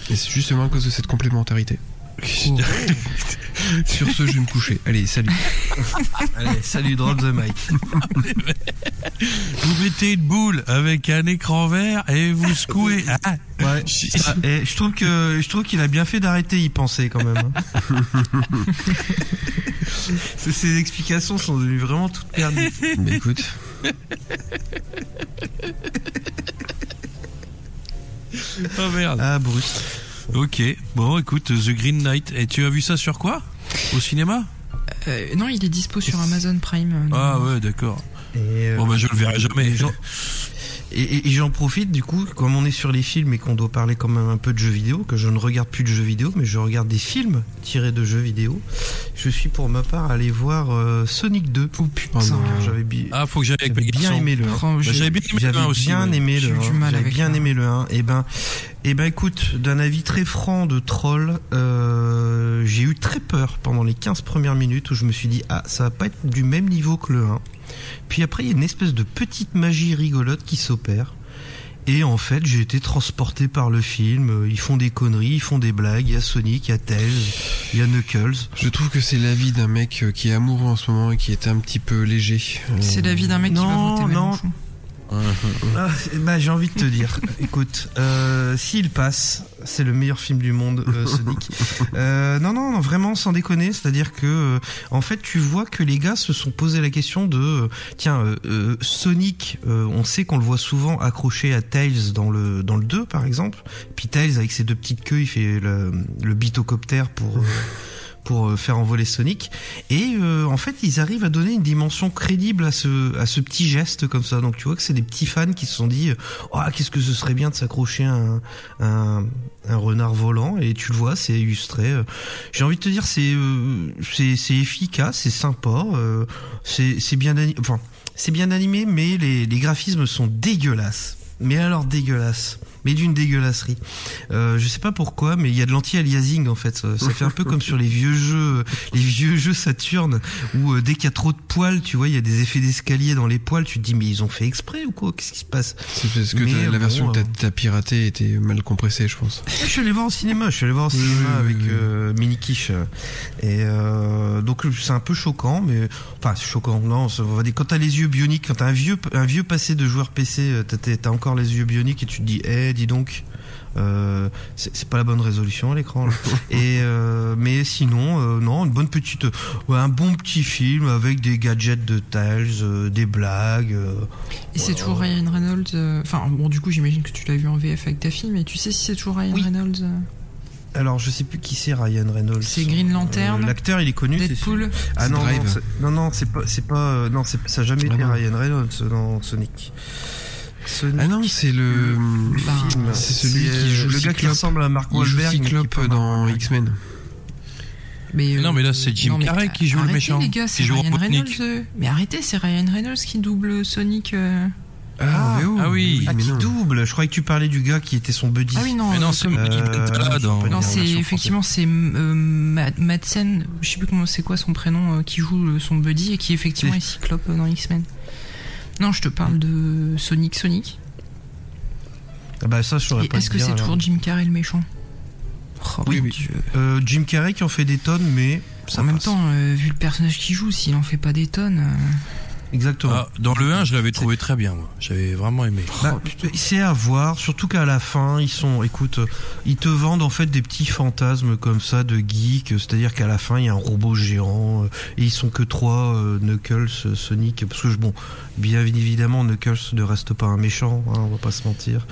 Et c'est justement à cause de cette complémentarité. Sur ce, je vais me coucher. Allez, salut. Allez, salut, drop the mic. Vous mettez une boule avec un écran vert et vous secouez. Ah, Ouais. Ah, et je trouve que je trouve qu'il a bien fait d'arrêter y penser quand même. hein. Ces- explications sont devenues vraiment toutes perdues. Bah écoute, oh merde. Ah Bruce. Ok, bon écoute, The Green Knight. Et tu as vu ça sur quoi? Au cinéma? Euh, non, il est dispo sur Amazon Prime. euh, Ah ouais, d'accord. Euh, Bon bah je le verrai jamais. Et, et- et j'en profite du coup, comme on est sur les films et qu'on doit parler quand même un peu de jeux vidéo, que je ne regarde plus de jeux vidéo, mais je regarde des films tirés de jeux vidéo. Je suis pour ma part allé voir euh, Sonic 2. Oh putain. Oh non. J'avais bi- Ah, faut que j'aille avec bien aimé le 1. Oh, j'ai- J'avais bien aimé le J'avais 1 aussi. bien aimé J'ai le eu du 1. mal J'avais avec bien aimé le 1. Et ben, et ben écoute, d'un avis très franc de troll, euh, j'ai eu très peur pendant les 15 premières minutes où je me suis dit ah ça va pas être du même niveau que le 1. Puis après il y a une espèce de petite magie rigolote qui s'opère. Et en fait, j'ai été transporté par le film. Euh, Ils font des conneries, ils font des blagues. Il y a Sonic, il y a Tails, il y a Knuckles. je trouve que c'est l'avis d'un mec euh, qui est amoureux en ce moment et qui est un petit peu léger. Euh, C'est la vie d'un mec qui va voter non. Ah, bah, j'ai envie de te dire, écoute, euh, s'il passe, c'est le meilleur film du monde, euh, Sonic. Euh, non, non, non, vraiment sans déconner, c'est-à-dire que, euh, en fait, tu vois que les gars se sont posé la question de, euh, tiens, Sonic, euh, on sait qu'on le voit souvent accroché à Tails dans le dans le 2 par exemple. Puis Tails avec ses deux petites queues, il fait le, le bitocoptère pour euh, pour euh, faire envoler Sonic. Et euh, en fait, ils arrivent à donner une dimension crédible à ce, à ce petit geste comme ça. Donc tu vois que c'est des petits fans qui se sont dit, oh, qu'est-ce que ce serait bien de s'accrocher à un, un, renard volant. Et tu le vois, c'est illustré. J'ai envie de te dire, c'est euh, c'est efficace, c'est sympa, c'est bien ani- enfin c'est bien animé, mais les graphismes sont dégueulasses. Mais alors dégueulasses. Mais d'une dégueulasserie. Euh, je sais pas pourquoi, mais il y a de l'anti-aliasing en fait. Ça, ça fait un peu comme sur les vieux jeux, les vieux jeux Saturn, où euh, dès qu'il y a trop de poils, tu vois, il y a des effets d'escalier dans les poils. Tu te dis mais ils ont fait exprès ou quoi? Qu'est-ce qui se passe? C'est parce que Mais, la bon, version que t'as t'as piratée était mal compressée, je pense. Je suis allé voir au cinéma, je suis allé voir Oui, cinéma oui, avec oui, euh, Mini Quiche. Et euh, donc c'est un peu choquant, mais enfin c'est choquant. Non, on va dire quand t'as les yeux bioniques, quand t'as un vieux un vieux passé de joueur PC, t'as- encore les yeux bioniques et tu te dis, eh, dis donc. Euh, c'est pas la bonne résolution à l'écran et euh, mais sinon euh, non une bonne petite ouais, un bon petit film avec des gadgets de Tails euh, des blagues euh, Et c'est toujours Ryan Reynolds. euh, Enfin, bon, du coup, j'imagine que tu l'as vu en VF avec ta fille, mais tu sais si c'est toujours Ryan Oui. Reynolds euh, alors je sais plus qui c'est Ryan Reynolds C'est Green Lantern, Euh, l'acteur il est connu c'est. Deadpool. Ah C'est non, Drive. non, c'est- non, non, c'est pas, c'est pas, euh, non, ça a jamais Ah été non. Ryan Reynolds dans Sonic. Sonic. Ah non, c'est le. Bah, film. C'est celui qui euh, joue le gars qui Cyclope. ressemble à Mark Il joue Wahlberg. Cyclope dans X-Men. Mais, Non, euh, mais là, c'est Jim non, Carrey qui joue le méchant, les gars, qui c'est joue Ryan. Reynolds. euh. Mais arrêtez, c'est Ryan Reynolds qui double Sonic. euh. Ah, VO ah oui. Ah, mais qui non. double Je croyais que tu parlais du gars qui était son buddy. Ah oui, non. Mais non, euh, c'est Euh, Non, c'est effectivement c'est euh, Ma- Madsen, je sais plus comment c'est quoi son prénom, euh, qui joue euh, son buddy et qui effectivement est Cyclope euh, dans X-Men. Non, je te parle de Sonic Sonic. Ah bah ça, je saurais pas est-ce que c'est toujours Jim Carrey le méchant? Oh, Oui, mon oui. Dieu. Euh, Jim Carrey qui en fait des tonnes, mais ça En même temps, euh, vu le personnage qu'il joue, s'il en fait pas des tonnes. euh, Exactement. Ah, dans le 1, je l'avais trouvé très bien, moi. J'avais vraiment aimé. Bah, c'est à voir, surtout qu'à la fin, ils sont, écoute, ils te vendent en fait des petits fantasmes comme ça de geek, c'est-à-dire qu'à la fin, il y a un robot géant, et ils sont que trois, euh, Knuckles, Sonic, parce que je- bon, bien évidemment, Knuckles ne reste pas un méchant, hein, on va pas se mentir.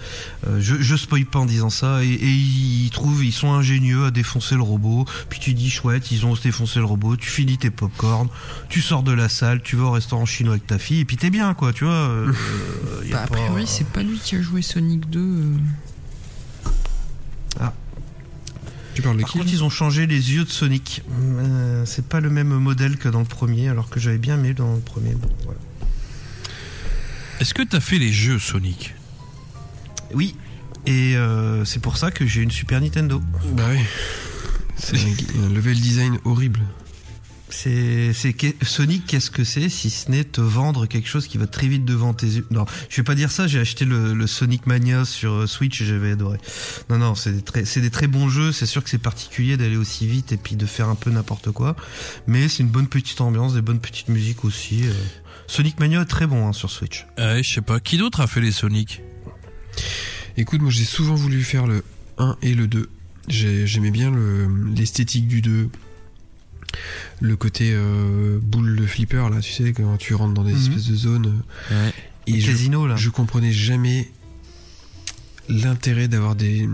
Euh, je, je spoil pas en disant ça, et, et ils trouvent, ils sont ingénieux à défoncer le robot, puis tu dis chouette, ils ont défoncé le robot, tu finis tes popcorn, tu sors de la salle, tu vas au restaurant chinois avec ta fille, et puis t'es bien, quoi, tu vois. euh, euh, y a Bah, a pas- priori, c'est pas lui qui a joué Sonic 2. euh. Tu parles de Par qui contre, ils ont changé les yeux de Sonic. Euh, c'est pas le même modèle que dans le premier, alors que j'avais bien aimé dans le premier. Bon, voilà. Est-ce que t'as fait les jeux Sonic Oui, et euh, c'est pour ça que j'ai une Super Nintendo. Bah oui. C'est un, level design horrible. C'est, Sonic, qu'est-ce que c'est si ce n'est te vendre quelque chose qui va très vite devant tes yeux? Non, je vais pas dire ça. J'ai acheté le, le Sonic Mania sur euh, Switch et j'avais adoré. Non, non, c'est des très, c'est des très bons jeux. C'est sûr que c'est particulier d'aller aussi vite et puis de faire un peu n'importe quoi, mais c'est une bonne petite ambiance, des bonnes petites musiques aussi. Sonic Mania est très bon hein, sur Switch. Ouais, je sais pas. Qui d'autre a fait les Sonic? Écoute, moi j'ai souvent voulu faire le 1 et le 2. J'ai- J'aimais bien le- l'esthétique du 2. Le côté euh, boule de flipper, là, tu sais, quand tu rentres dans des Mhm. espèces de zones. Ouais. Et je, Casino là. je comprenais jamais l'intérêt d'avoir des.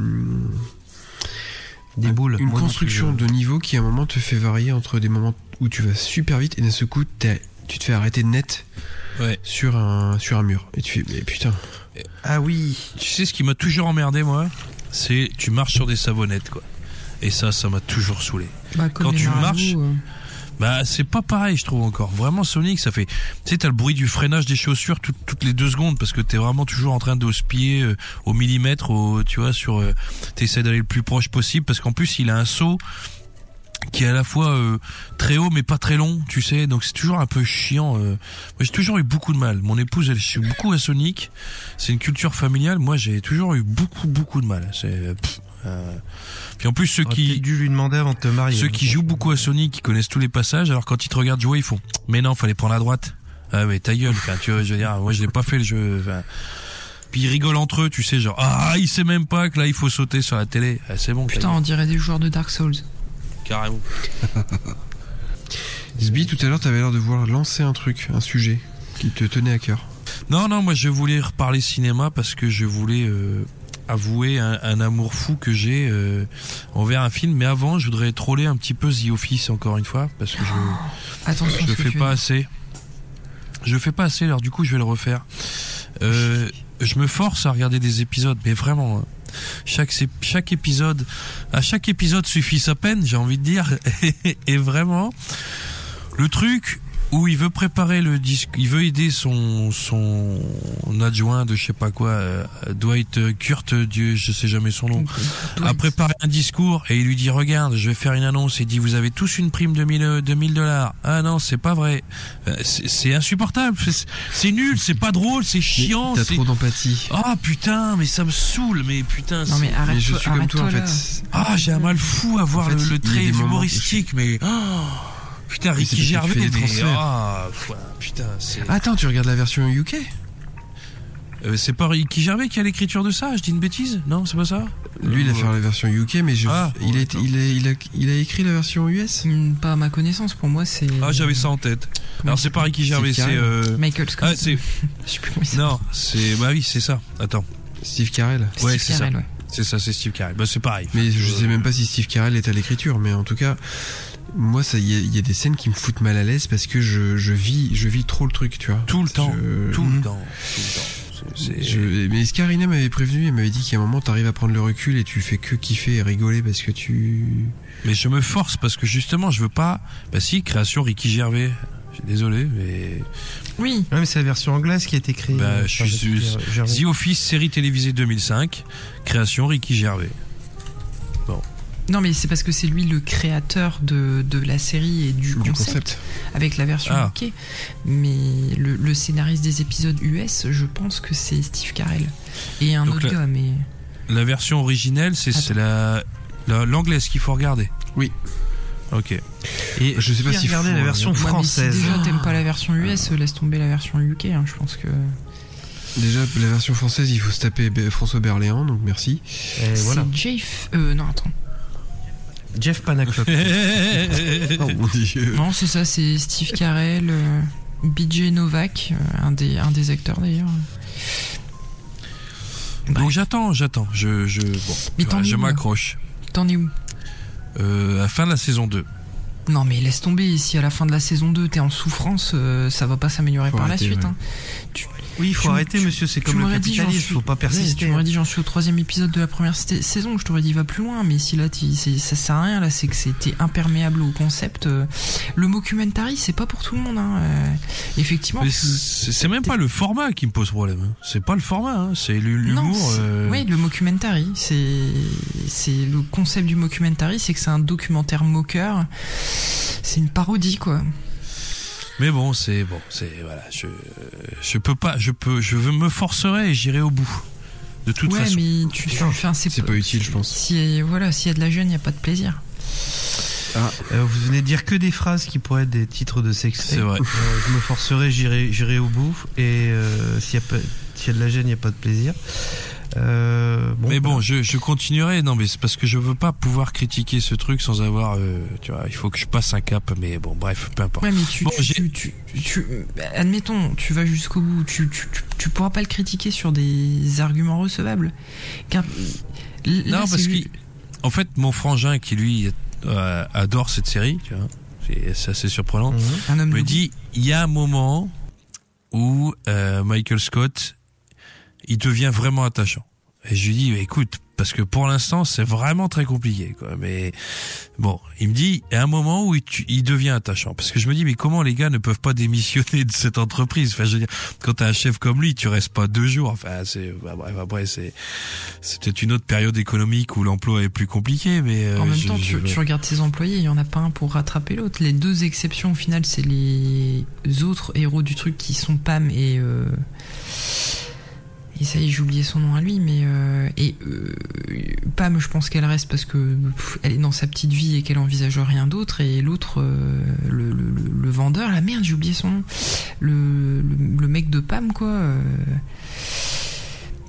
Des boules. Une construction plus, de niveau qui à un moment te fait varier entre des moments où tu vas super vite et d'un seul coup t'es- tu te fais arrêter net Ouais. sur un, sur un mur. Et tu fais, mais putain. Ah oui. Tu sais ce qui m'a toujours emmerdé, moi? C'est tu marches sur des savonnettes, quoi. Et ça, ça m'a toujours saoulé. Bah, comme Quand tu marches, euh. Bah, c'est pas pareil, je trouve encore. Vraiment, Sonic, ça fait. Tu sais, t'as le bruit du freinage des chaussures tout- toutes les deux secondes parce que t'es vraiment toujours en train de se pied euh, au millimètre, au, tu vois, sur. Euh, T'essaies d'aller le plus proche possible parce qu'en plus, il a un saut qui est à la fois euh, très haut mais pas très long, tu sais. Donc c'est toujours un peu chiant. euh. Moi, j'ai toujours eu beaucoup de mal. Mon épouse, elle joue beaucoup à Sonic. C'est une culture familiale. Moi, j'ai toujours eu beaucoup, beaucoup de mal. C'est. euh, Puis en plus, ceux qui. dû lui demander avant de te marier. Ceux qui jouent beaucoup à Sonic, qui connaissent tous les passages, alors quand ils te regardent jouer, ils font Mais non, fallait prendre la droite. Ah, mais ta gueule, enfin, tu vois, je veux dire, moi je l'ai pas fait le jeu. enfin. Puis ils rigolent entre eux, tu sais, genre Ah, il sait même pas que là il faut sauter sur la télé. Ah, c'est bon, ta Putain, on dirait des joueurs de Dark Souls. Carrément. Sbi, tout à l'heure t'avais l'air de vouloir lancer un truc, un sujet qui te tenait à cœur. Non, non, moi je voulais reparler cinéma parce que je voulais euh, avouer un, un amour fou que j'ai euh, envers un film. Mais avant, je voudrais troller un petit peu The Office encore une fois parce que je. Attention, Je le fais tu pas veux. assez. Je le fais pas assez, alors du coup je vais le refaire. Euh, je me force à regarder des épisodes, mais vraiment. hein. Chaque, épisode, à chaque épisode suffit sa peine, j'ai envie de dire. Et vraiment, le truc où il veut préparer le disque, il veut aider son son adjoint de je sais pas quoi, euh, Dwight Kurt, Dieu, je sais jamais son nom Dwight. a préparé un discours et il lui dit regarde je vais faire une annonce il dit vous avez tous une prime de 1000 euh, de 1000 dollars ah non c'est pas vrai Euh, c'est insupportable c'est- nul c'est pas drôle c'est chiant T'as c'est- trop d'empathie. ah putain mais ça me saoule mais putain Non, mais arrête Mais je suis comme toi en fait. ah j'ai un mal fou à voir fait, le, trait moments- humoristique mais oh, putain Ricky Gervais fais des mais transferts. ah putain c'est Attends, tu regardes la version UK euh, c'est pas Ricky Gervais qui a l'écriture de ça je dis une bêtise? Non c'est pas ça? Lui, il a Euh, fait la version UK, mais je, Ah, il, a, ouais, été- il, a, il, a, il a écrit la version US Hmm, Pas à ma connaissance, pour moi, c'est. ah j'avais ça en tête alors c'est pas Ricky Gervais Steve c'est euh, Michael Scott. ah c'est Je sais plus. Non, c'est bah oui, c'est ça. Attends, Steve Carell. Steve ouais, c'est ça. Ouais. c'est ça, c'est Steve Carell. Bah c'est pareil. Mais je sais même pas si Steve Carell est à l'écriture, mais en tout cas, moi, ça, il y, y a des scènes qui me foutent mal à l'aise parce que je, je vis, je vis trop le truc, tu vois. tout le temps, Je- tout Mhm. le temps, tout le temps. Je- mais Scarina m'avait prévenu, elle m'avait dit qu'à un moment t'arrives à prendre le recul et tu fais que kiffer et rigoler parce que tu. Mais je me force parce que justement, je veux pas. Bah si, création Ricky Gervais. Je suis désolé, mais Oui, Ouais, mais c'est la version anglaise qui a été créée. Bah, euh, je suis- Gervais. The Office, série télévisée 2005, création Ricky Gervais. Non mais c'est parce que c'est lui le créateur de, de la série et du, Du concept, concept. avec la version Ah. UK. Mais le, le scénariste des épisodes US, je pense que c'est Steve Carell. Et un Donc autre là- gars, mais... La version originelle, c'est c'est la la- l'anglaise qu'il faut regarder. Oui. Ok. Et Je sais pas regardé faut, la euh, version Ouais, française. si déjà t'aimes pas la version US, laisse tomber la version UK, hein, je pense que... Déjà, la version française, il faut se taper François Berléand, donc merci. Et voilà. C'est Jeff... Euh, non, attends. Jeff Panaclock. Oh mon dieu. Non, c'est ça, c'est Steve Carell, euh, BJ Novak, euh, un, des, un des acteurs d'ailleurs. Donc j'attends, j'attends. Je je bon, Mais voilà, t'en es je où, là m'accroche. T'en es où? Euh, à la fin de la saison 2. Non mais laisse tomber, si à la fin de la saison 2 t'es en souffrance, euh, ça va pas s'améliorer Faut par arrêter, la suite. ouais. hein. Oui, il faut Tu- arrêter, tu- monsieur. C'est comme le capitalisme. suis- Faut pas persister. tu m'aurais dit j'en suis au troisième épisode de la première saison, je t'aurais dit va plus loin, mais si là ça sert à rien, là c'est que c'était imperméable au concept. euh, Le mockumentary c'est pas pour tout le monde. Hein. euh, Effectivement, c'est même pas le format qui me pose problème. hein. C'est pas le format, hein. c'est l'humour. euh, Oui, le mockumentary, c'est c'est le concept du mockumentary, c'est que c'est un documentaire moqueur. C'est une parodie quoi. Mais bon, c'est bon, c'est voilà. Je je peux pas, je peux, je veux me forcerai et j'irai au bout. De toute ouais, façon. mais tu, tu enfin, c'est C'est pas utile, je pense. Si voilà, s'il y a de la jeune, il y a pas de plaisir. Euh, vous venez de dire que des phrases qui pourraient être des titres de sexe. C'est vrai. je me forcerai, j'irai, j'irai au bout. Et euh, s'il y a pas, s'il y a de la gêne, il n'y a pas de plaisir. Euh, bon, mais bon, je, je continuerai. Non, mais c'est parce que je veux pas pouvoir critiquer ce truc sans avoir, euh, tu vois, il faut que je passe un cap. Mais bon, bref, peu importe. Ouais, mais tu, Bon, tu, tu, tu- tu- admettons, tu vas jusqu'au bout, tu, tu, tu, tu pourras pas le critiquer sur des arguments recevables. Car là, non, parce que, en fait, mon frangin qui lui euh, adore cette série, tu vois, c'est assez surprenant. Un homme me dit il y a un moment où euh, Michael Scott il devient vraiment attachant et je lui dis écoute parce que pour l'instant c'est vraiment très compliqué quoi mais bon il me dit il y a un moment où il, devient attachant parce que je me dis mais comment les gars ne peuvent pas démissionner de cette entreprise? Enfin je veux dire quand t'as un chef comme lui tu restes pas deux jours enfin c'est bah, bref après c'est c'était une autre période économique où l'emploi est plus compliqué mais euh, En même je- temps, je- tu, tu regardes tes employés, il y en a pas un pour rattraper l'autre. Les deux exceptions, au final, c'est les autres héros du truc qui sont Pam et. Euh... Et ça y est, j'ai oublié son nom à lui, mais. Euh... Et euh... Pam, je pense qu'elle reste parce que elle est dans sa petite vie et qu'elle envisage rien d'autre. Et l'autre, euh, le, vendeur, la merde, j'ai oublié son nom. Le, le, mec de Pam, quoi.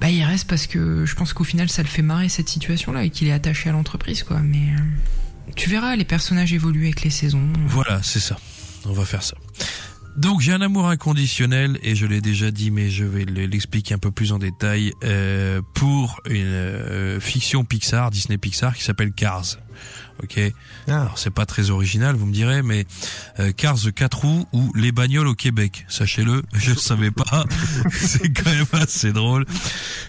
Bah, il reste parce que je pense qu'au final, ça le fait marrer cette situation-là et qu'il est attaché à l'entreprise, quoi. Mais tu verras, les personnages évoluent avec les saisons. Voilà, c'est ça. On va faire ça. Donc j'ai un amour inconditionnel et je l'ai déjà dit, mais je vais le- l'expliquer un peu plus en détail euh, pour une euh, fiction Pixar, Disney Pixar, qui s'appelle Cars. Ok. Alors c'est pas très original, vous me direz, mais euh, Cars 4 roues ou les bagnoles au Québec. Sachez-le, je ne savais pas. c'est quand même assez drôle.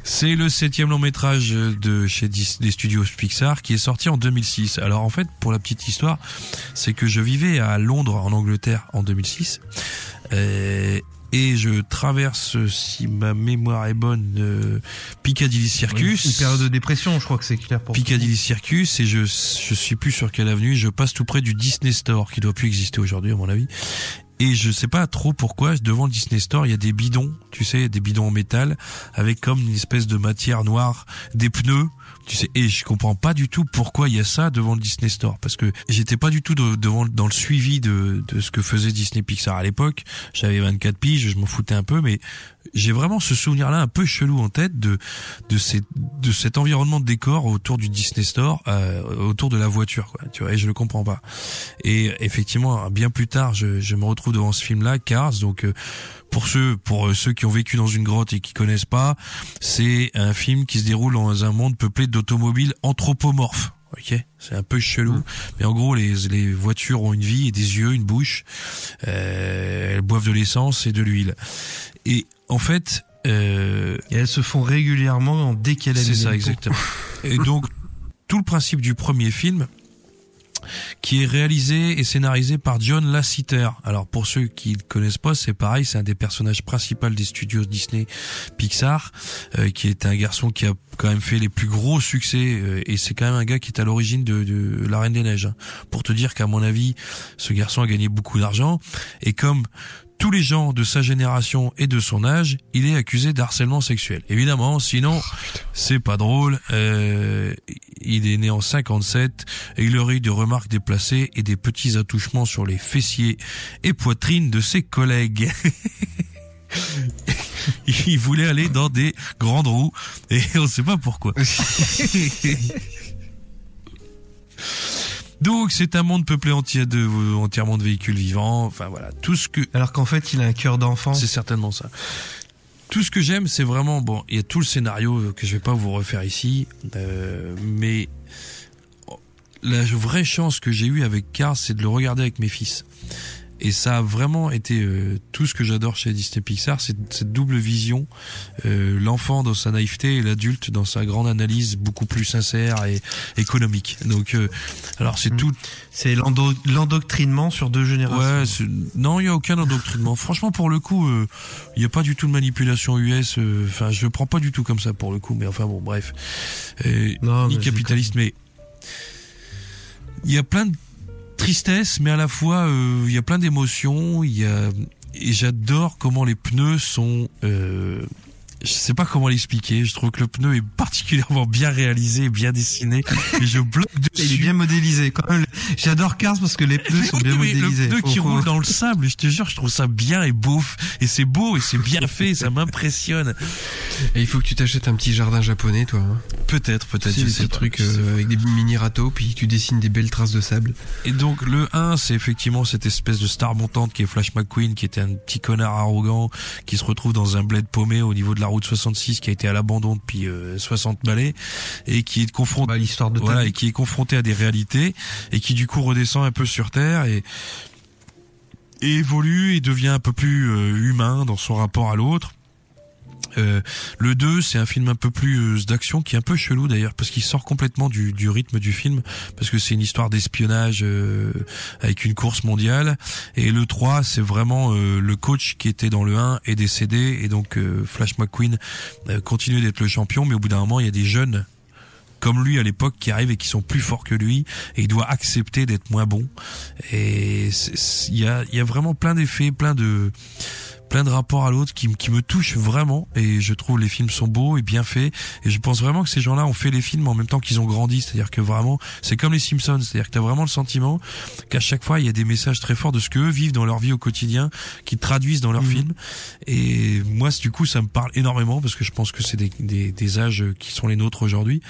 C'est le septième long métrage de chez des studios Pixar qui est sorti en 2006. Alors en fait, pour la petite histoire, c'est que je vivais à Londres, en Angleterre, en 2006. Euh, et je traverse, si ma mémoire est bonne, euh, Piccadilly Circus. Une période de dépression, je crois que c'est clair pour Piccadilly Circus et je je suis plus sur quelle avenue je passe tout près du Disney Store qui doit plus exister aujourd'hui à mon avis et je sais pas trop pourquoi devant le Disney Store il y a des bidons tu sais des bidons en métal avec comme une espèce de matière noire des pneus tu sais et je comprends pas du tout pourquoi il y a ça devant le Disney Store parce que j'étais pas du tout de- devant dans le suivi de de ce que faisait Disney Pixar à l'époque. J'avais 24 piges je m'en foutais un peu mais j'ai vraiment ce souvenir là un peu chelou en tête de de ces de cet environnement de décor autour du Disney Store euh, autour de la voiture quoi tu vois et je le comprends pas et effectivement bien plus tard je, je me retrouve devant ce film là Cars donc euh, pour ceux pour euh, ceux qui ont vécu dans une grotte et qui connaissent pas c'est un film qui se déroule dans un monde peuplé d'automobiles anthropomorphes Ok, c'est un peu chelou, mais en gros les les voitures ont une vie et des yeux, une bouche. Euh, elles boivent de l'essence et de l'huile. Et en fait, Euh, Et elles se font régulièrement dès qu'elle a c'est ça exactement. Et donc tout le principe du premier film qui est réalisé et scénarisé par John Lasseter. Alors pour ceux qui ne connaissent pas, c'est pareil, c'est un des personnages principaux des studios Disney Pixar, euh, qui est un garçon qui a quand même fait les plus gros succès euh, et c'est quand même un gars qui est à l'origine de, de La Reine des Neiges. hein. Pour te dire qu'à mon avis, ce garçon a gagné beaucoup d'argent et comme tous les gens de sa génération et de son âge, il est accusé d'harcèlement sexuel. Évidemment, sinon, c'est pas drôle. Euh, il est né en 57 et il aurait eu des remarques déplacées et des petits attouchements sur les fessiers et poitrines de ses collègues. il voulait aller dans des grandes roues et on ne sait pas pourquoi. Donc c'est un monde peuplé entier de, entièrement de véhicules vivants. Enfin voilà, tout ce que Alors qu'en fait, il a un cœur d'enfant. c'est certainement ça. Tout ce que j'aime, c'est vraiment bon. Il y a tout le scénario que je vais pas vous refaire ici, euh, mais la vraie chance que j'ai eue avec Cars, c'est de le regarder avec mes fils. Et ça a vraiment été euh, tout ce que j'adore chez Disney Pixar, c'est cette double vision, euh, l'enfant dans sa naïveté et l'adulte dans sa grande analyse beaucoup plus sincère et économique. Donc, euh, alors c'est Mm. tout, C'est l'endo- l'endoctrinement sur deux générations. Ouais, non, il y a aucun endoctrinement. Franchement, pour le coup, euh, il y a pas du tout de manipulation US. euh, Enfin, je le prends pas du tout comme ça pour le coup. Mais enfin bon, bref, Non, ni mais capitaliste, mais il y a plein de tristesse, mais à la fois euh, il y a plein d'émotions. Il y a et j'adore comment les pneus sont. Euh, je sais pas comment l'expliquer. Je trouve que le pneu est particulièrement bien réalisé, bien dessiné. et je bloque Il est dessus. bien modélisé. J'adore Cars parce que les pneus sont Oui, bien modélisés. Le pneu qui Faut- faut- roule dans le sable, je te jure, je trouve ça bien et beau. Et c'est beau et c'est bien fait, ça m'impressionne. Et il faut que tu t'achètes un petit jardin japonais, toi. Hein. Peut-être, peut-être. Tu sais, pas, trucs euh, avec des mini râteaux, puis tu dessines des belles traces de sable. Et donc le 1, c'est effectivement cette espèce de star montante qui est Flash McQueen, qui était un petit connard arrogant, qui se retrouve dans un bled paumé au niveau de la route 66, qui a été à l'abandon depuis euh, 60 balais, et qui est confronté Bah, l'histoire de voilà, ta et qui est confronté à des réalités et qui du coup redescend un peu sur terre et, et évolue et devient un peu plus euh, humain dans son rapport à l'autre. Euh, le 2, c'est un film un peu plus euh, d'action qui est un peu chelou d'ailleurs parce qu'il sort complètement du, du rythme du film parce que c'est une histoire d'espionnage euh, avec une course mondiale. Et le 3 c'est vraiment euh, le coach qui était dans le 1 est décédé et donc euh, Flash McQueen continue d'être le champion mais au bout d'un moment il y a des jeunes comme lui à l'époque qui arrivent et qui sont plus forts que lui et il doit accepter d'être moins bon. Et il y a, il y a vraiment plein d'effets plein de plein de rapports à l'autre qui, qui me touchent vraiment. Et je trouve les films sont beaux et bien faits. Et je pense vraiment que ces gens-là ont fait les films en même temps qu'ils ont grandi. C'est-à-dire que vraiment c'est comme les Simpsons. C'est-à-dire que tu as vraiment le sentiment qu'à chaque fois il y a des messages très forts de ce qu'eux vivent dans leur vie au quotidien qui traduisent dans leurs Mhm. films. Et moi du coup ça me parle énormément parce que je pense que c'est des, des, des âges qui sont les nôtres aujourd'hui.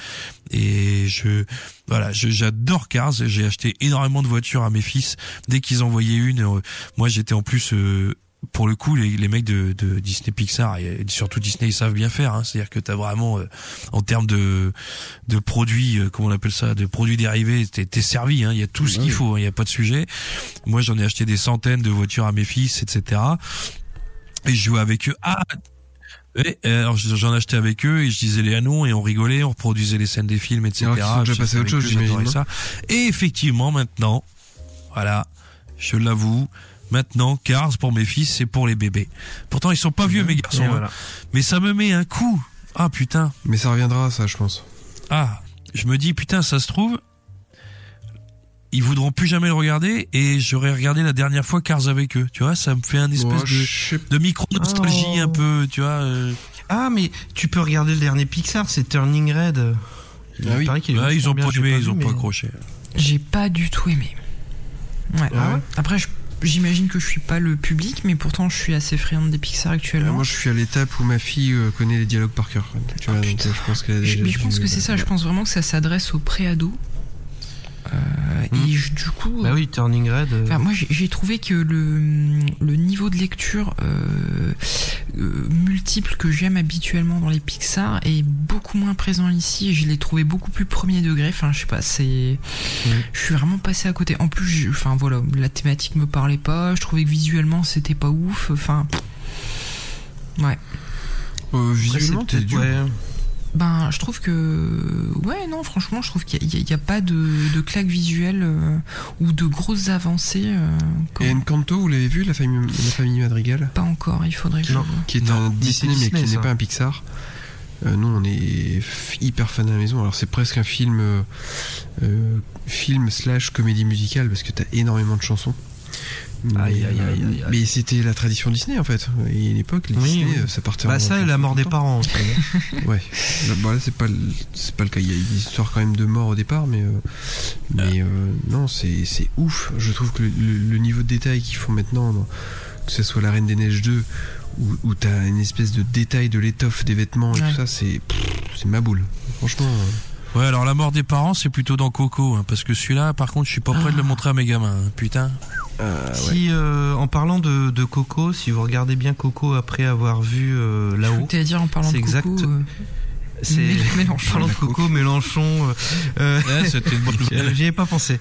Et je voilà j'adore Cars. J'ai acheté énormément de voitures à mes fils. Dès qu'ils en voyaient une euh, moi j'étais en plus euh, pour le coup, les, les mecs de, de Disney Pixar et surtout Disney, ils savent bien faire. Hein. C'est-à-dire que t'as vraiment, euh, en termes de de produits, euh, comment on appelle ça, de produits dérivés, t'es t'es servi. Hein. Il y a tout ce qu'il faut. hein. Il n'y a pas de sujet. Moi, j'en ai acheté des centaines de voitures à mes fils, etc. Et je jouais avec eux. Ah. Et, alors j'en achetais avec eux et je disais les noms et on rigolait, on reproduisait les scènes des films, etc. Alors sont déjà à autre chose, j'imagine, ça. Et effectivement, maintenant, voilà, je l'avoue, maintenant, Cars pour mes fils, c'est pour les bébés. Pourtant, ils sont pas vieux, mes garçons. Hein. voilà. Mais ça me met un coup. Ah putain. Mais ça reviendra, ça, je pense. Ah. Je me dis, putain, ça se trouve, ils voudront plus jamais le regarder et j'aurais regardé la dernière fois Cars avec eux. Tu vois, ça me fait un espèce de, je sais de micro-nostalgie Oh. un peu, tu vois. euh. Ah, mais tu peux regarder le dernier Pixar, c'est Turning Red. Il Ah oui. paraît qu'il est Ouais, ils ont bien, pas aimé, ils vu, ont pas accroché. J'ai pas du tout aimé. Ouais. Ah ouais Après, je- j'imagine que je suis pas le public, mais pourtant je suis assez friande des Pixar Euh, actuellement. Moi, je suis à l'étape où ma fille euh, connaît les dialogues par cœur. Tu vois, Ah, donc, euh, je pense qu'elle a Je, déjà mais je pense que c'est euh, ça, je pense vraiment que ça s'adresse aux pré-ados. Euh. Et je- du coup, Bah oui, Turning Red. euh, Enfin, moi, j'ai- trouvé que le, le niveau de lecture euh, euh, multiple que j'aime habituellement dans les Pixar est beaucoup moins présent ici et je l'ai trouvé beaucoup plus premier degré. Enfin, je sais pas, c'est. Je suis vraiment passé à côté. En plus, enfin voilà, la thématique me parlait pas. Je trouvais que visuellement c'était pas ouf. Enfin. Ouais. Euh, visuellement, t'es ouais. Ben, je trouve que. Ouais, non, franchement, je trouve qu'il n'y a, pas de, de claque visuelle euh, ou de grosses avancées. euh, comme- Et Encanto, vous l'avez vu, la famille, la famille Madrigal? Pas encore, il faudrait que je Non. Qui est Non, un mais Disney, mais qui n'est pas un Pixar. Euh, nous, on est f- hyper fan à la maison. Alors, c'est presque un film, euh, euh, film slash comédie musicale parce que t'as énormément de chansons. Mais, Aïe, aïe, aïe, mais c'était la tradition Disney en fait. Et à l'époque, les Oui, Disney, oui. ça partait Bah en- ça et la mort des en- parents. aussi. Ouais. Là, bah, là, c'est pas, c'est pas le cas. Il y a une histoire quand même de mort au départ, mais, euh, mais euh, non, c'est, c'est ouf. Je trouve que le, le- le niveau de détail qu'ils font maintenant, que ce soit La Reine des Neiges 2, où, où t'as une espèce de détail de l'étoffe des vêtements et Ouais. tout ça, c'est, pff, c'est ma boule. Franchement, euh, Ouais, alors la mort des parents, c'est plutôt dans Coco, hein, parce que celui-là, par contre, je suis pas prêt de le montrer à mes gamins. hein, Putain. Euh, ouais. Si euh, en parlant de, de Coco, si vous regardez bien Coco après avoir vu euh, là-haut, T'allais dire en parlant de C'est Coco. exact. euh, c'est Mé- en Mélenchon. parlant de Coco, Mélenchon. euh, euh, Ouais, c'était une bonne Euh, J'y ai pas pensé.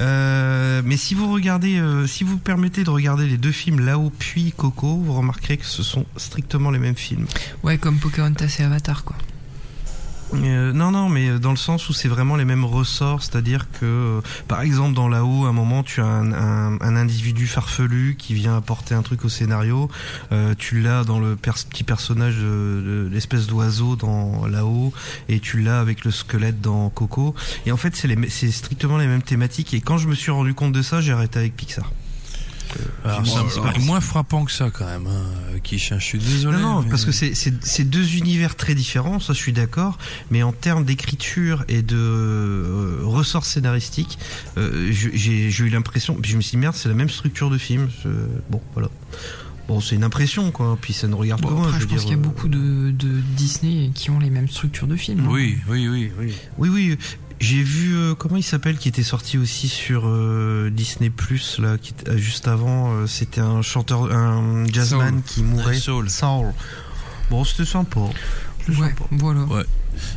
Euh, mais si vous regardez, euh, si vous permettez de regarder les deux films là-haut puis Coco, vous remarquerez que ce sont strictement les mêmes films. Ouais, comme Pocahontas et Avatar, quoi. Euh, non, non, mais dans le sens où c'est vraiment les mêmes ressorts, c'est-à-dire que, euh, par exemple, dans là-haut, à un moment, tu as un, un- un individu farfelu qui vient apporter un truc au scénario. Euh, tu l'as dans le pers- petit personnage de, de l'espèce d'oiseau dans là-haut, et tu l'as avec le squelette dans Coco. Et en fait, c'est strictement les mêmes thématiques. Et quand je me suis rendu compte de ça, j'ai arrêté avec Pixar. Alors, me c'est pas moins frappant que ça, quand même. Hein. Quiche, hein, je suis désolé. Non, non, mais- parce que c'est c'est- c'est deux univers très différents, ça je suis d'accord, mais en termes d'écriture et de euh, ressort scénaristique, euh, j'ai j'ai eu l'impression, puis je me suis dit merde, c'est la même structure de film. je- bon, voilà. Bon, c'est une impression, quoi, puis ça ne regarde Bon, que moi. après, je pense dire, qu'il y a euh, beaucoup de, de Disney qui ont les mêmes structures de films. hein. Oui, oui, oui, oui. Oui, oui. J'ai vu euh, comment il s'appelle qui était sorti aussi sur euh, Disney Plus là, qui euh, juste avant. euh, C'était un chanteur, un jazzman Soul. qui mourait. Soul. Soul. Bon, c'était sympa. Ouais, sympa. voilà. Ouais.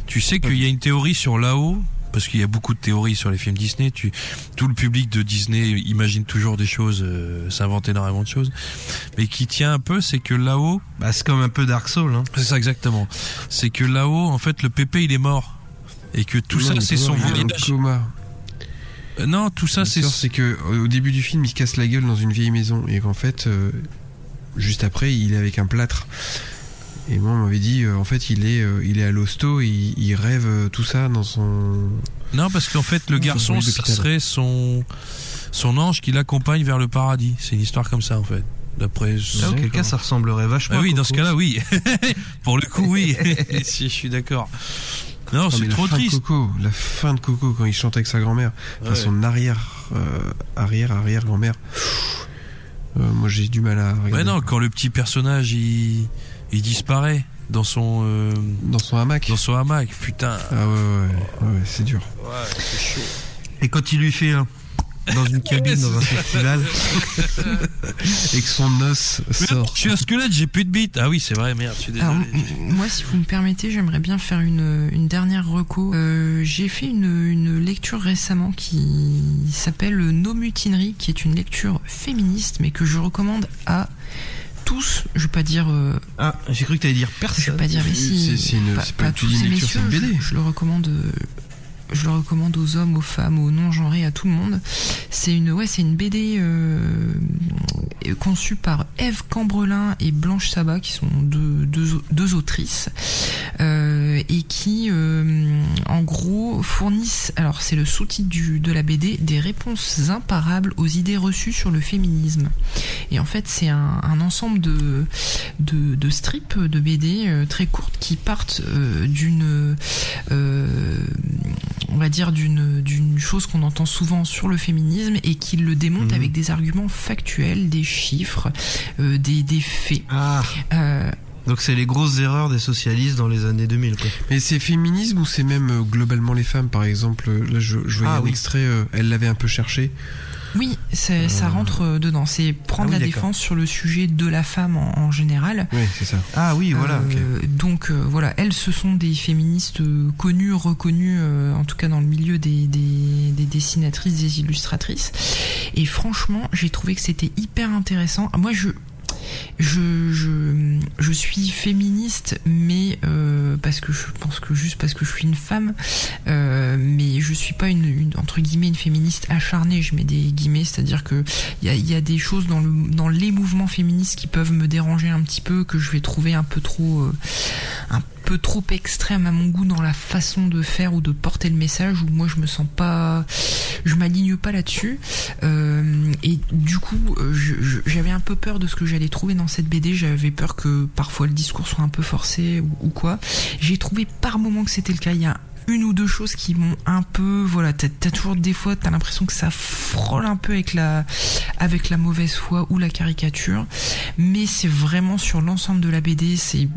Tu sais qu'il y a une théorie sur là-haut parce qu'il y a beaucoup de théories sur les films Disney. Tu, tout le public de Disney imagine toujours des choses, euh, s'invente énormément de choses, mais qui tient un peu, c'est que là-haut, Bah, c'est comme un peu Dark Soul. Hein. c'est ça exactement, c'est que là-haut, en fait, le pépé il est mort et que tout non, ça c'est son voyage. coma. Euh, Non, tout ça c'est c'est que euh, au début du film, il se casse la gueule dans une vieille maison et qu'en fait, euh, juste après, il est avec un plâtre. Et moi, on m'avait dit, euh, en fait, il est, euh, il est à l'hosto, et il, il rêve euh, tout ça dans son. non parce qu'en fait le garçon ça serait son son ange qui l'accompagne vers le paradis. C'est une histoire comme ça en fait. D'après. Ah, auquel cas, ça ressemblerait vachement. Ah oui, dans ce cas-là, oui. Pour le coup, oui. si, je suis d'accord. Non, c'est trop triste. De Coco, la fin de Coco quand il chante avec sa grand-mère, enfin, Ouais. son arrière, euh, arrière, arrière grand-mère. Euh, moi, j'ai du mal à regarder. Ouais, non, quand le petit personnage il, il disparaît dans son euh, Dans son hamac. dans son hamac, putain. Ah ouais, ouais, ouais, ouais, c'est dur. Ouais, c'est chaud. Et quand il lui fait un dans une cabine dans un festival, Et que son os sort. Je suis un squelette, j'ai plus de bite. Ah oui, c'est vrai, merde, je suis désolé. Alors, moi, si vous me permettez, j'aimerais bien faire une, une dernière reco. Euh, J'ai fait une, une lecture récemment qui s'appelle Nos mutineries, qui est une lecture féministe, mais que je recommande à tous. Je vais pas dire, euh, ah, j'ai cru que t'allais dire je vais personne. pas dire ici. C'est- une- pas, pas tous lecture, c'est une BD. Je, je le recommande. euh, Je le recommande aux hommes, aux femmes, aux non-genrés, à tout le monde. C'est une, ouais, c'est une BD euh, conçue par Eve Cambrelin et Blanche Sabat, qui sont deux, deux, deux autrices, euh, et qui, euh, en gros, fournissent, alors c'est le sous-titre de la BD, des réponses imparables aux idées reçues sur le féminisme. Et en fait, c'est un, ensemble de, de, strips de BD très courtes qui partent d'une on va dire d'une d'une chose qu'on entend souvent sur le féminisme et qui le démonte Mhm. avec des arguments factuels, des chiffres, euh, des, des faits. Ah, Euh, donc c'est les grosses erreurs des socialistes dans les années 2000. Quoi. Mais c'est féminisme ou c'est même euh, globalement les femmes Par exemple, là je, je voyais Ah, un oui. extrait, euh, elle l'avait un peu cherché. Oui, c'est- ça rentre euh, dedans. C'est prendre Ah oui, la défense sur le sujet de la femme en, en général. Oui, c'est ça. Ah oui, voilà. Euh, Donc euh, voilà, elles, ce sont des féministes euh, connues, reconnues, euh, en tout cas dans le milieu des, des, des dessinatrices, des illustratrices. Et franchement, j'ai trouvé que c'était hyper intéressant. Moi, je, je, suis féministe, mais euh, parce que je pense que juste parce que je suis une femme, euh, mais je suis pas une, entre guillemets une féministe acharnée. Je mets des guillemets, c'est-à-dire que il y a, des choses dans le dans les mouvements féministes qui peuvent me déranger un petit peu, que je vais trouver un peu trop euh, trop extrême à mon goût dans la façon de faire ou de porter le message où moi je me sens pas je m'aligne pas là-dessus. Euh, et du coup euh, j'avais un peu peur de ce que j'allais trouver dans cette BD j'avais peur que parfois le discours soit un peu forcé ou, ou quoi. J'ai trouvé par moment que c'était le cas. Il y a une ou deux choses qui m'ont un peu voilà t'as as toujours des fois t'as l'impression que ça frôle un peu avec la avec la mauvaise foi ou la caricature mais c'est vraiment sur l'ensemble de la BD c'est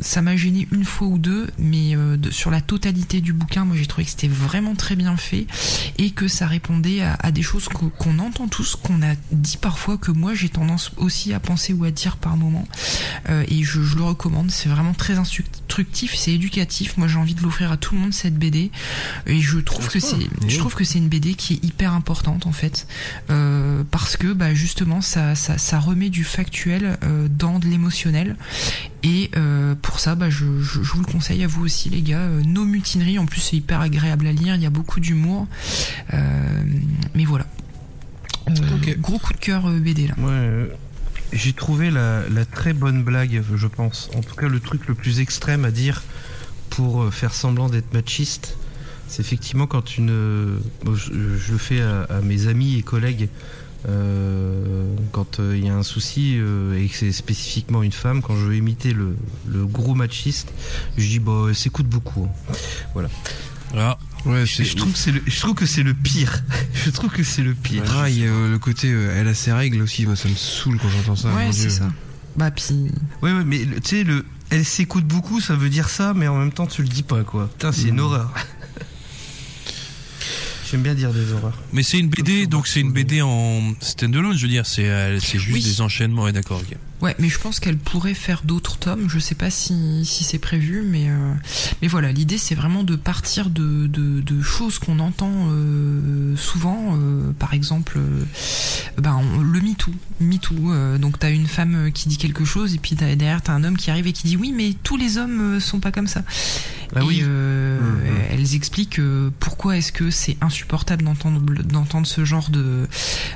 ça m'a gêné une fois ou deux, mais euh, sur la totalité du bouquin, moi j'ai trouvé que c'était vraiment très bien fait et que ça répondait à, des choses qu'o- qu'on entend tous, qu'on a dit parfois, que moi j'ai tendance aussi à penser ou à dire par moment. Euh, et je, je le recommande, c'est vraiment très instructif, c'est éducatif. Moi j'ai envie de l'offrir à tout le monde cette BD et je trouve que c'est, je trouve que c'est une BD qui est hyper importante en fait, euh, parce que bah, justement ça, ça, ça remet du factuel euh, dans de l'émotionnel et euh, pour ça, bah, je, je, je vous le conseille à vous aussi, les gars. Nos mutineries, en plus, c'est hyper agréable à lire. Il y a beaucoup d'humour. Mais voilà. Gros coup de cœur BD là. Ouais, j'ai trouvé la, la très bonne blague, je pense. En tout cas, le truc le plus extrême à dire pour euh, faire semblant d'être machiste, c'est effectivement quand une. euh, bon, je, je le fais à, à mes amis et collègues. euh, quand euh, il y a un souci euh, et que c'est spécifiquement une femme, quand je veux imiter le, le gros machiste, je dis bah elle s'écoute beaucoup. hein. Ah, Ouais, Je, c'est. je trouve que c'est le, je trouve que c'est le pire. je trouve que c'est le pire. Ah, il y a euh, le côté, euh, elle a ses règles aussi, moi ça me saoule quand j'entends ça. ouais, c'est ça. Bah, puis. Ouais, ouais, mais tu sais, le, elle s'écoute beaucoup, ça veut dire ça, mais en même temps, tu le dis pas, quoi. Putain, c'est une Mm. horreur. J'aime bien dire des horreurs. mais c'est une BD, donc c'est une BD en standalone, je veux dire, c'est euh, c'est juste Oui. des enchaînements, ouais, d'accord, ok. Ouais, mais je pense qu'elle pourrait faire d'autres tomes. Je sais pas si, si c'est prévu, mais euh, mais voilà, l'idée c'est vraiment de partir de, de, de choses qu'on entend euh, souvent. euh, par exemple, euh, ben on- le MeToo, MeToo. euh, donc t'as une femme euh, qui dit quelque chose et puis derrière t'as un homme qui arrive et qui dit oui, mais tous les hommes sont pas comme ça. Ah et oui. euh, Mhm. elles expliquent pourquoi est-ce que c'est insupportable d'entendre d'entendre ce genre de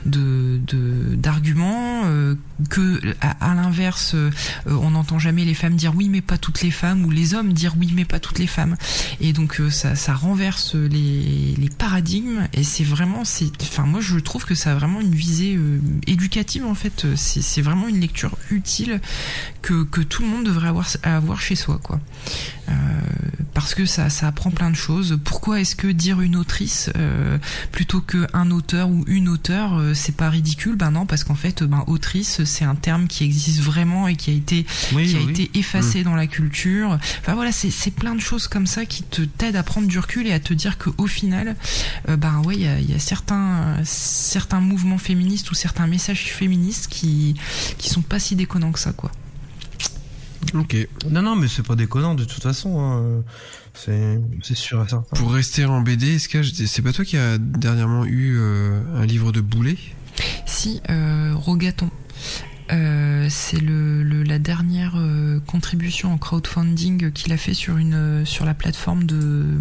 de de- d'arguments euh, que à, à l'inverse euh, euh, on n'entend jamais les femmes dire oui mais pas toutes les femmes ou les hommes dire oui mais pas toutes les femmes. Et donc euh, ça renverse les paradigmes et c'est vraiment enfin moi je trouve que ça a vraiment une visée éducative en fait. C'est vraiment une lecture utile que tout le monde devrait avoir avoir chez soi quoi parce que ça, ça apprend plein de choses. Pourquoi est-ce que dire une autrice euh, plutôt que un auteur ou une auteure, euh, c'est pas ridicule? Ben non, parce qu'en fait, ben autrice, c'est un terme qui existe vraiment et qui a été Oui, qui a oui. été effacé dans la culture. Enfin voilà, c'est c'est plein de choses comme ça qui te t'aident à prendre du recul et à te dire que au final, euh, ben ouais, il y a, il y a certains certains mouvements féministes ou certains messages féministes qui qui sont pas si déconnants que ça, quoi. Ok. Non, non, mais c'est pas déconnant de toute façon. hein. C'est c'est sûr et certain. Pour rester en BD, est-ce que c'est pas toi qui a dernièrement eu euh, un livre de boulet? Si, euh, Rogaton. Euh, c'est le, le- la dernière euh, contribution en crowdfunding qu'il a fait sur une euh, sur la plateforme de euh,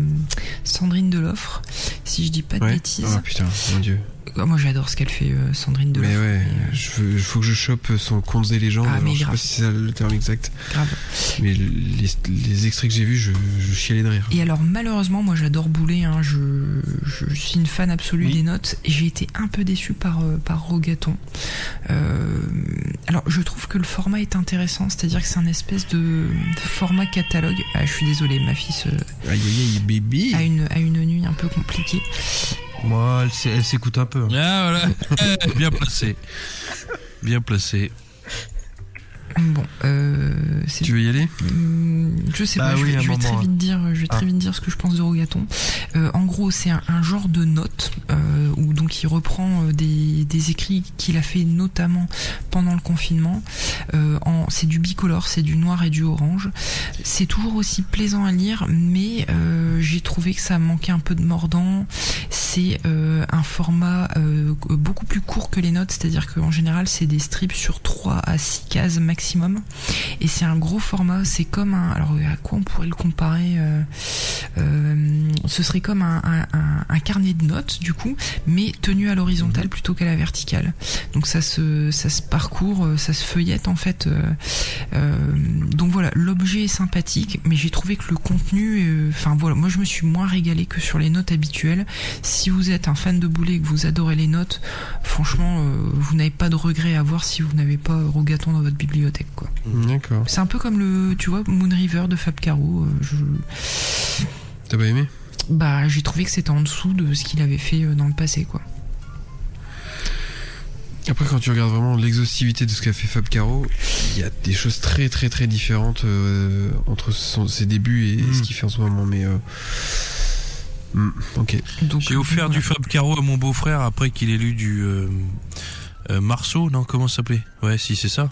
Sandrine Deloffre, si je dis pas de Ouais. bêtises. Ah putain, mon dieu. Ah, moi j'adore ce qu'elle fait, euh, Sandrine Deloffre. Mais ouais, euh, veux, faut que je chope son conte des légendes. Ah, Alors, je sais pas si c'est le terme exact. grave. Mais les, les extraits que j'ai vus, je, je chialais de rire. Et alors malheureusement, moi j'adore Boulet, hein, je, je suis une fan absolue Oui. des notes, j'ai été un peu déçu par, euh, par Rogaton. Euh, alors je trouve que le format est intéressant, c'est-à-dire que c'est un espèce de format catalogue. Ah, je suis désolée, ma fille se- Aïe aïe aïe, bébé. a, une, a une nuit un peu compliquée. Moi, elle, elle s'écoute un peu. hein. Ah voilà, bien placé. Bien placé. Bon, euh, c'est Tu veux y aller? Hum, je sais Bah pas, je vais, je très vite dire, je vais très Ah. vite dire ce que je pense de Rogaton. Euh, en gros, c'est un, un genre de note euh, où donc il reprend euh, des, des écrits qu'il a fait notamment pendant le confinement. Euh, en, c'est du bicolore, c'est du noir et du orange. C'est toujours aussi plaisant à lire, mais j'ai trouvé que ça manquait un peu de mordant. C'est un format beaucoup plus court que les notes, c'est-à-dire qu'en général c'est des strips sur 3 à 6 cases maximum. Et c'est un gros format, c'est comme un... Alors à quoi on pourrait le comparer euh, euh, Ce serait comme un, un- un- un carnet de notes du coup, mais tenu à l'horizontale plutôt qu'à la verticale. Donc ça se, ça se parcourt, euh, ça se feuillette en fait. euh, donc voilà, l'objet est sympathique, mais j'ai trouvé que le contenu, enfin voilà, moi je me suis moins régalé que sur les notes habituelles. Si vous êtes un fan de boulet et que vous adorez les notes, franchement, vous n'avez pas de regret à avoir si vous n'avez pas Rogaton dans votre bibliothèque quoi. D'accord. C'est un peu comme le, tu vois, Moon River de Fab Caro. euh, je- T'as pas aimé? Bah, j'ai trouvé que c'était en dessous de ce qu'il avait fait euh, dans le passé quoi. Après, quand tu regardes vraiment l'exhaustivité de ce qu'a fait Fab Caro, il y a des choses très très très différentes euh, entre son- ses débuts et Mm. ce qu'il fait en ce moment. Mais euh, mm, ok. Donc J'ai offert du Fab Caro à mon beau-frère après qu'il ait lu du euh, euh, Marceau, non Comment ça s'appelait? Ouais, si c'est ça.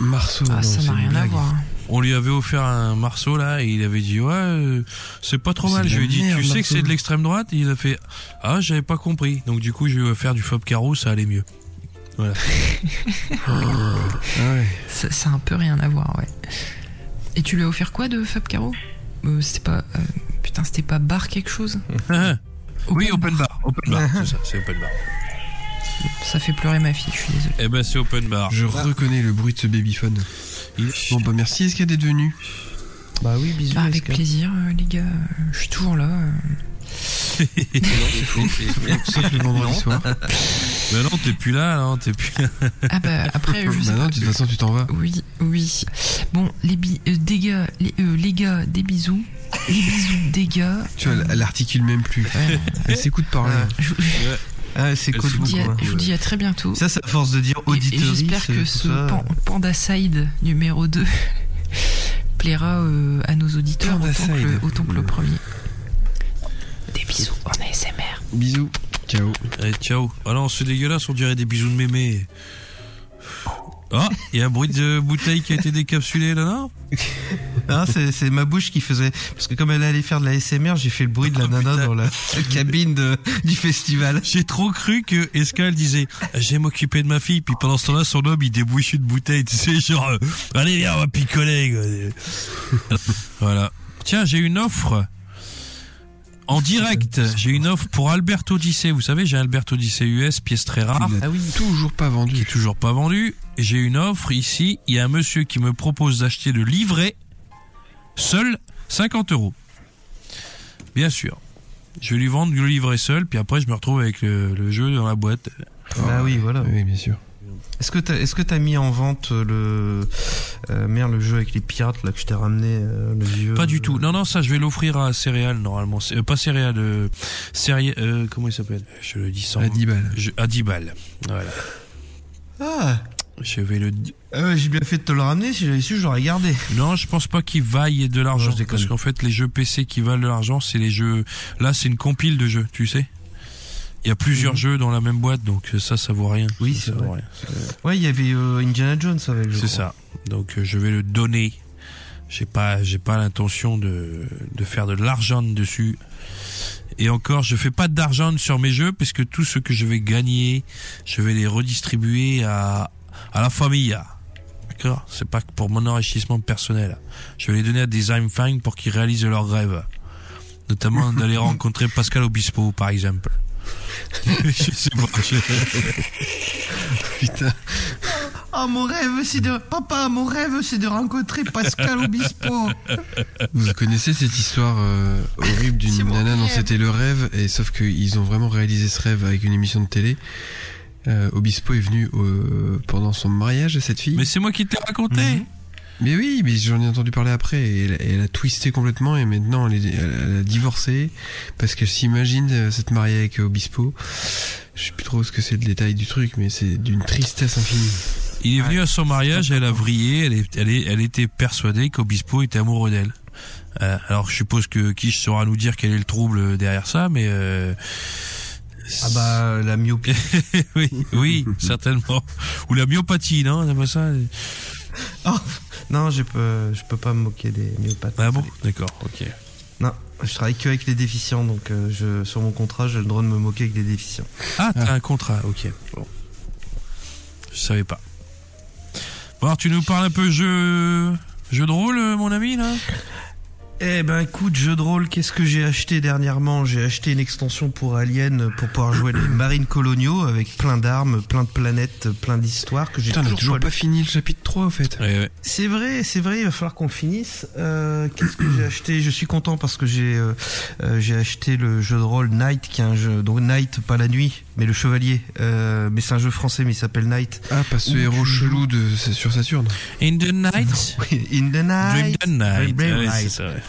Marceau, Ah, non, ça n'a rien à voir. On lui avait offert un Marceau là et il avait dit ouais euh, c'est pas trop mal. Je lui ai dit merde, tu sais que c'est de l'extrême droite? Il a fait ah j'avais pas compris. Donc du coup je lui ai offert du Fab Caro, ça allait mieux. Ah ouais. Ça, ça a un peu rien à voir, ouais. Et tu lui as offert quoi de Fab Caro euh, C'était pas. euh, putain, c'était pas bar quelque chose? Oui open bar, open bar, c'est ça, c'est open bar. Ça fait pleurer ma fille, je suis désolé. Eh ben c'est open bar. Je reconnais le bruit de ce babyphone. Il- Bon bah merci, est-ce qu'elle est devenue Bah oui, bisous. Bah, avec Esca. plaisir, euh, les gars. je suis toujours là. euh. Sauf le vendredi soir. Mais non t'es plus là, non t'es plus. là. Ah bah, après, je sais bah non, pas. de toute façon tu t'en vas. Oui, oui. Bon, les, bi- euh, des gars, les, euh, les gars, des bisous. Les bisous, des gars. Tu vois, elle, elle articule même plus. Ouais. Elle s'écoute parler. Je, je- Ah, c'est Je cool. je vous dis à, beaucoup, je vous dis à très bientôt. Ça, c'est à force de dire Et- et auditorie. J'espère que ce pan- Panda Side numéro 2 plaira euh, à nos auditeurs autant que, le, Side. autant que le premier. Des bisous en ASMR. Bisous. Ciao. Allez, ciao. Ah non, c'est dégueulasse, on dirait des bisous de mémé. Ah, il y a un bruit de bouteille qui a été décapsulé là, non? Hein, c'est c'est ma bouche qui faisait. Parce que comme elle allait faire de la SMR, j'ai fait le bruit de la Oh, nana putain. dans la cabine de- du festival. J'ai trop cru que Escal disait J'aime m'occuper de ma fille, puis pendant ce temps-là, son homme il débouche une bouteille, tu sais, genre Allez, viens, on va picoler. voilà. Tiens, j'ai une offre. En direct, j'ai une offre pour Albert Odyssey. Vous savez, j'ai un Albert Odyssey US, pièce très rare. Ah oui. toujours pas qui vendu. est toujours pas vendu. J'ai une offre ici. Il y a un monsieur qui me propose d'acheter le livret seul 50 euros. Bien sûr. Je vais lui vendre le livret seul, puis après je me retrouve avec le, le jeu dans la boîte. Bah oui, voilà. Oui, bien sûr. Est-ce que t'as est-ce que t'as mis en vente le euh, merde le jeu avec les pirates là que je t'ai ramené euh, le vieux Pas du euh, tout. Non, non, ça je vais l'offrir à Céréales normalement. C'est- euh, pas Céréales, euh, Céréales, euh, comment il s'appelle? Je le dis sans. À 10 balles. Je- à 10 balles. Voilà. Ah, Je vais le. ouais, j'ai bien fait de te le ramener. Si j'avais su, j'aurais gardé. Non, je pense pas qu'il vaille de l'argent. Je parce qu'en fait, les jeux PC qui valent de l'argent, c'est les jeux. Là, c'est une compile de jeux, tu sais. Il y a plusieurs Mhm. jeux dans la même boîte, donc euh, ça, ça vaut rien. Oui, Ça, c'est vrai. vaut rien. Ouais, il y avait euh, Indiana Jones avec. C'est ça. Donc euh, je vais le donner. J'ai pas, j'ai pas l'intention de, de faire de l'argent dessus. Et encore, je fais pas d'argent sur mes jeux parce que tout ce que je vais gagner, je vais les redistribuer à, à la famille. D'accord? C'est pas pour mon enrichissement personnel. Je vais les donner à des Heimfang pour qu'ils réalisent leurs rêves. Notamment d'aller rencontrer Pascal Obispo, par exemple. Je sais pas. je- Putain. Ah, mon rêve, c'est de. Papa, mon rêve, c'est de rencontrer Pascal Obispo. Vous connaissez cette histoire euh, horrible d'une nana dont rêve. c'était le rêve, et sauf qu'ils ont vraiment réalisé ce rêve avec une émission de télé. Euh, Obispo est venu euh, pendant son mariage à cette fille. Mais c'est moi qui te l'ai raconté. Mhm. Mais oui, mais j'en ai entendu parler après. Et elle, elle a twisté complètement et maintenant elle, est- elle- a divorcé parce qu'elle s'imagine euh, s'être mariée avec Obispo. Je sais plus trop ce que c'est le détail du truc, mais c'est d'une tristesse infinie. Il est venu à son mariage, elle a vrillé, elle, est, elle, est, elle était persuadée qu'Obispo était amoureux d'elle. Euh, alors je suppose que Kish saura nous dire quel est le trouble derrière ça, mais euh, Ah bah la myopie. oui, oui, certainement. Ou la myopathie, non C'est pas ça Oh, non, je peux, je peux pas me moquer des myopathes. Ah bon? D'accord, ok. Non, je travaille que avec les déficients, donc euh, je, sur mon contrat, j'ai le droit de me moquer avec des déficients. Ah, t'as un contrat, ok. Bon. Je savais pas. Bon, alors tu nous parles un peu jeu, jeu de rôle, mon ami, là? Eh ben écoute, jeu de rôle, qu'est-ce que j'ai acheté dernièrement? J'ai acheté une extension pour Alien pour pouvoir jouer les marines coloniaux avec plein d'armes, plein de planètes, plein d'histoires que j'ai Putain, on a toujours, toujours pas fini le chapitre 3 en fait. Ouais, ouais. C'est vrai, c'est vrai, il va falloir qu'on le finisse. Euh, Qu'est-ce que j'ai acheté? Je suis content parce que j'ai euh, euh, j'ai acheté le jeu de rôle Night, qui est un jeu donc Night pas la nuit, mais le chevalier. Euh, mais c'est un jeu français, mais il s'appelle Night. Ah, pas ce héros tu chelou de, c'est sur Saturne. In the night? In the Dream night. the night. Dream Ouais, night. c'est ça, ouais.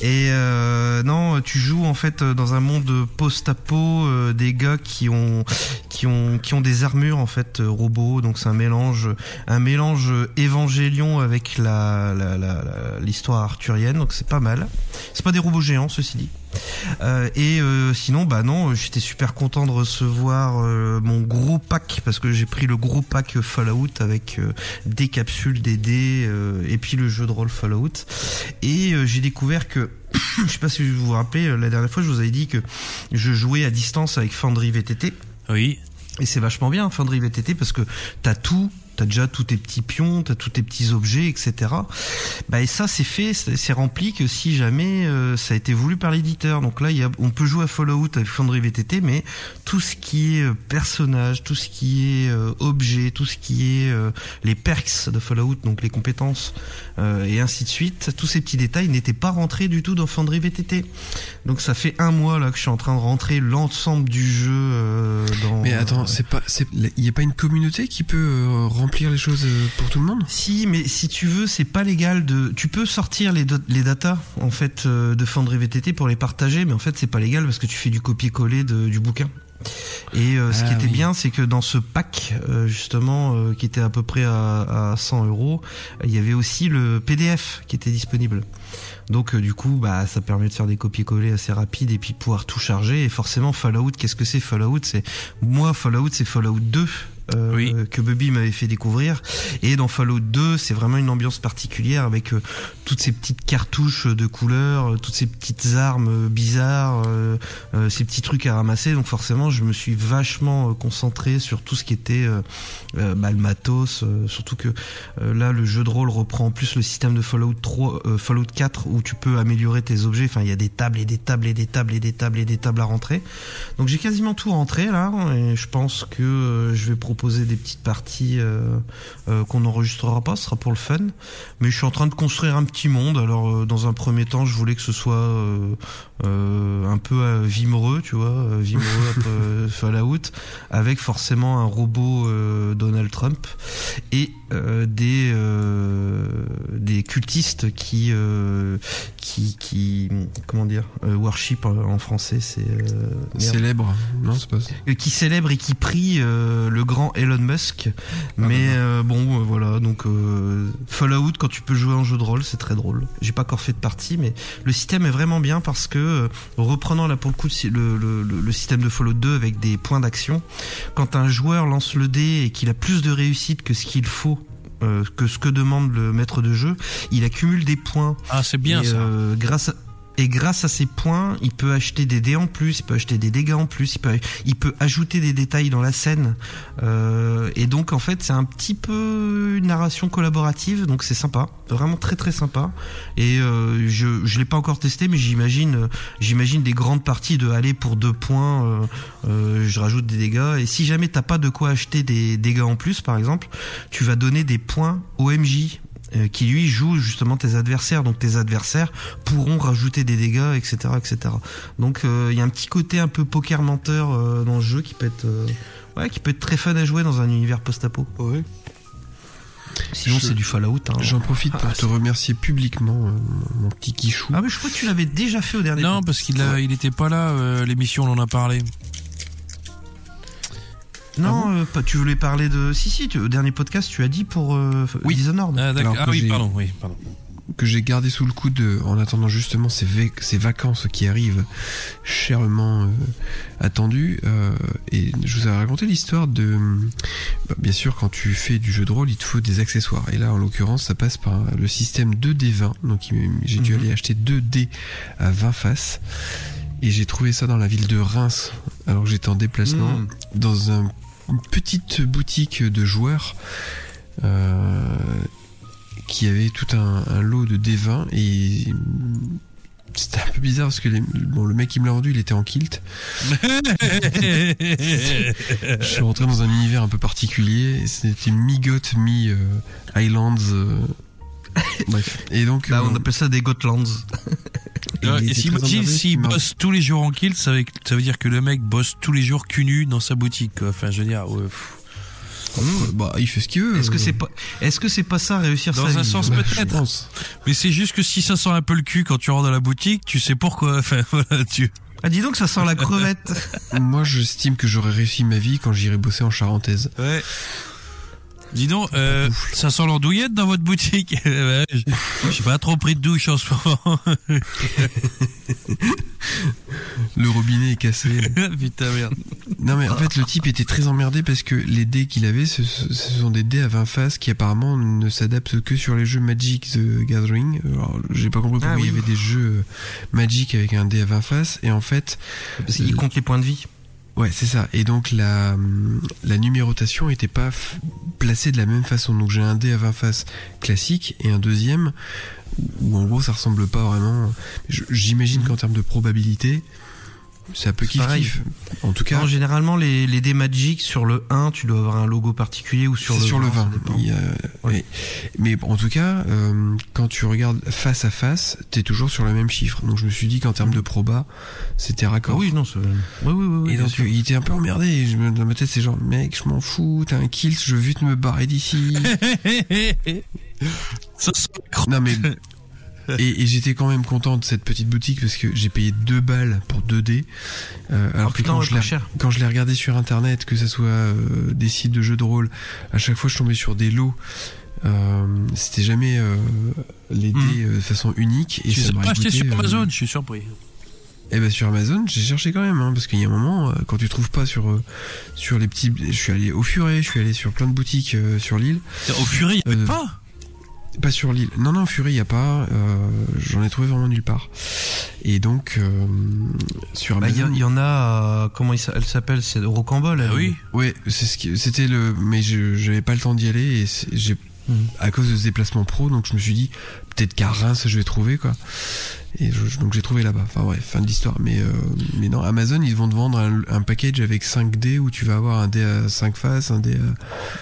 Et euh, non, tu joues en fait dans un monde post-apo euh, des gars qui ont qui ont qui ont des armures en fait euh, robots. Donc c'est un mélange un mélange évangélion avec la la- la- la- l'histoire arthurienne. Donc c'est pas mal. C'est pas des robots géants, ceci dit. Euh, et euh, sinon, bah non, j'étais super content de recevoir euh, mon gros pack parce que j'ai pris le gros pack Fallout avec euh, des capsules, des dés euh, et puis le jeu de rôle Fallout. Et euh, j'ai découvert que, je sais pas si vous vous rappelez, euh, la dernière fois je vous avais dit que je jouais à distance avec Foundry VTT. Oui. Et c'est vachement bien Foundry VTT parce que t'as tout, t'as déjà tous tes petits pions, t'as tous tes petits objets, etc. Bah et ça c'est fait, c'est rempli que si jamais euh, ça a été voulu par l'éditeur. Donc là il y a, on peut jouer à Fallout avec Foundry VTT, mais tout ce qui est euh, personnage, tout ce qui est euh, objet, tout ce qui est euh, les perks de Fallout, donc les compétences euh, et ainsi de suite, tous ces petits détails n'étaient pas rentrés du tout dans Foundry VTT. Donc ça fait un mois là que je suis en train de rentrer l'ensemble du jeu euh, dans. Mais attends, c'est pas, il y a pas une communauté qui peut euh, remplir les choses euh, pour tout le monde Si, mais si tu veux, c'est pas légal de. Tu peux sortir les, les datas en fait euh, de Foundry VTT pour les partager, mais en fait c'est pas légal parce que tu fais du copier-coller du bouquin. Et euh, ce Ah qui était oui. bien, c'est que dans ce pack, euh, justement, euh, qui était à peu près à, à 100 euros, il y avait aussi le PDF qui était disponible. Donc du coup, bah ça permet de faire des copier-coller assez rapides et puis pouvoir tout charger. Et forcément, Fallout, qu'est-ce que c'est Fallout? C'est moi Fallout, c'est Fallout 2 euh, Oui. que Bubby m'avait fait découvrir. Et dans Fallout 2, c'est vraiment une ambiance particulière avec euh, toutes ces petites cartouches de couleurs, euh, toutes ces petites armes euh, bizarres, euh, euh, ces petits trucs à ramasser. Donc forcément, je me suis vachement concentré sur tout ce qui était bah, le matos. surtout que là, le jeu de rôle reprend en plus le système de Fallout 3, euh, Fallout 4 où tu peux améliorer tes objets. Enfin, il y a des tables et des tables et des tables et des tables et des tables à rentrer. Donc j'ai quasiment tout rentré là et je pense que je vais proposer des petites parties euh, euh, qu'on n'enregistrera pas, ce sera pour le fun. Mais je suis en train de construire un petit monde. Alors euh, dans un premier temps, je voulais que ce soit un peu euh, vimereux, tu vois, euh, vimereux après euh, Fallout, avec forcément un robot euh, Donald Trump et euh, des euh, des cultistes qui euh, qui qui comment dire euh, worship en français c'est euh. Célèbre. Non, c'est pas ça. Euh, qui célèbre et qui prie euh, le grand Elon Musk. Mais euh, bon, euh, voilà. Donc euh, Fallout, quand tu peux jouer en jeu de rôle, c'est très drôle. J'ai pas encore fait de partie, mais le système est vraiment bien parce que euh, reprenant là pour le coup le, le, le- le système de Fallout 2 avec des points d'action, quand un joueur lance le dé et qu'il a plus de réussite que ce qu'il faut. euh, que ce que demande le maître de jeu, il accumule des points Ah, c'est bien et, ça. euh, grâce à, et grâce à ces points, il peut acheter des dés en plus, il peut acheter des dégâts en plus, il peut, ajouter des détails dans la scène. Euh, et donc en fait, c'est un petit peu une narration collaborative, donc c'est sympa, vraiment très très sympa. Et euh, je je l'ai pas encore testé, mais j'imagine j'imagine des grandes parties de aller pour deux points, euh, je rajoute des dégâts. Et si jamais t'as pas de quoi acheter des dégâts en plus, par exemple, tu vas donner des points au MJ euh, qui lui joue justement tes adversaires. Donc tes adversaires pourront rajouter des dégâts, etc., etc. Donc euh, il y a un petit côté un peu poker menteur euh, dans le jeu qui peut être, euh, ouais, qui peut être très fun à jouer dans un univers post-apo. Ouais. Sinon Je- c'est du Fallout. Hein. J'en profite pour Ah, te remercier publiquement, euh, mon- petit quichou. Ah mais je crois que tu l'avais déjà fait au dernier. Non, parce qu'il a, il était pas là. euh, L'émission, on en a parlé. Non, euh, pas, tu voulais parler de. Si si, tu- au dernier podcast tu as dit pour euh, Oui. Dishonored. Ah, Ah que oui, j'ai- pardon, oui, pardon. que j'ai gardé sous le coude en attendant justement ces, vac- ces vacances qui arrivent chèrement euh, attendues. euh, et je vous avais raconté l'histoire de. bah, bien sûr, quand tu fais du jeu de rôle, il te faut des accessoires. Et là, en l'occurrence, ça passe par le système 2D20. Donc, j'ai dû Mhm. aller acheter 2 dés à 20 faces. Et j'ai trouvé ça dans la ville de Reims, alors que j'étais en déplacement Mm. dans un- une petite boutique de joueurs euh, qui avait tout un, un lot de D20 et c'était un peu bizarre parce que les- bon, le mec qui me l'a vendu il était en kilt. Je suis rentré dans un univers un peu particulier. C'était mi-goth, mi-Highlands. Bref. Et donc. Là, on euh, appelle ça des Gotlands. Et si, si- emmerdé, s'il il m'a- bosse tous les jours en kilt, ça veut, ça veut dire que le mec bosse tous les jours cul nu dans sa boutique. Quoi. Enfin, je veux dire, ouais, pff. Bah, il fait ce qu'il veut. Est-ce que c'est pas, est-ce que c'est pas ça réussir Dans sa un vie sens, peut-être. Mais c'est juste que si ça sent un peu le cul quand tu rentres dans la boutique, tu sais pourquoi. Enfin, voilà, tu. Ah, dis donc, ça sent la crevette. Moi, j'estime que j'aurais réussi ma vie quand j'irai bosser en charentaise. Ouais. Dis donc, euh, ça sent l'andouillette dans votre boutique J'ai pas trop pris de douche en ce moment. Le robinet est cassé. Putain merde. Non mais en fait le type était très emmerdé parce que les dés qu'il avait ce, ce sont des dés à 20 faces qui apparemment ne s'adaptent que sur les jeux Magic the Gathering. Alors j'ai pas compris pourquoi Ah oui. il y avait des jeux Magic avec un dé à 20 faces et en fait Il compte les points de vie. Ouais c'est ça et donc la numérotation était pas placée de la même façon donc j'ai un dé à 20 faces classique et un deuxième où en gros ça ressemble pas vraiment. J'imagine qu'en termes de probabilité c'est un peu C'est kiff kiff. En tout cas Non, généralement, les, les dés Magic, sur le 1, tu dois avoir un logo particulier ou sur le sur le 20. ça 20. dépend. Il y a- Ouais. ouais. Mais bon, en tout cas, euh, quand tu regardes face à face, t'es toujours sur le même chiffre. Donc je me suis dit qu'en termes de proba, c'était Ah raccord. oui, non, c'est- oui, oui, oui, oui, Et donc sûr. il était un peu emmerdé. Et je me, dans ma tête, c'est genre, mec, je m'en fous, t'as un kilt, je veux vite me barrer d'ici. ça non mais. Et, et j'étais quand même content de cette petite boutique parce que j'ai payé deux balles pour 2 dés. Euh, alors Oh, que putain, quand ouais, je l'ai quand je l'ai regardé sur internet, que ce soit euh, des sites de jeux de rôle, à chaque fois je tombais sur des lots. Euh, C'était jamais les dés Mm. euh, de façon unique. Et Tu ça pas acheter coûté, sur Amazon, je suis surpris. eh ben sur Amazon, j'ai cherché quand même, hein, parce qu'il y a un moment, quand tu trouves pas sur euh, sur les petits, je suis allé au Furet, je suis allé sur plein de boutiques euh, sur l'île, Au Fury, il y avait Euh, pas pas sur l'île. Non non, Furet il y a pas. euh, J'en ai trouvé vraiment nulle part. Et donc euh, sur Bah, Il y, Amazon, a- il y en a, euh, comment il elle s'appelle C'est Rocambole. Ah oui. Ouais, c'est ce qui, c'était le, mais je, j'avais pas le temps d'y aller et j'ai, Mhm. à cause de ce déplacement pro, donc je me suis dit peut-être qu'à Reims je vais trouver quoi. Et je- donc j'ai trouvé là-bas. Enfin bref, fin de l'histoire. Mais euh, mais non, Amazon ils vont te vendre un, un package avec 5 dés où tu vas avoir un dé à 5 faces, un dé à. je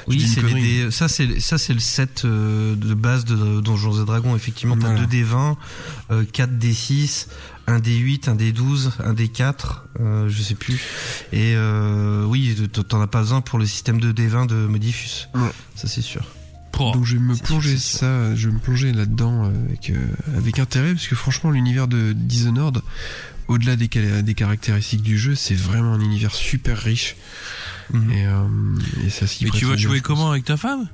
Oui, c'est dés- ça c'est ça c'est le set euh, de base de Donjons et Dragons. Effectivement, t'as Voilà. 2 D20, euh, 4 D6, un D8, un D12, un D4, euh, je sais plus. Et euh, oui, t'en as pas besoin pour le système de D20 de Modifus. Ouais. Ça c'est sûr. Donc je vais me plonger ça, je vais me plonger là-dedans euh, avec euh, avec intérêt parce que franchement l'univers de Dishonored, au-delà des, ca- des caractéristiques du jeu, c'est vraiment un univers super riche. Mhm. Et, euh, et ça s'y Mais tu vas jouer comment avec ta femme?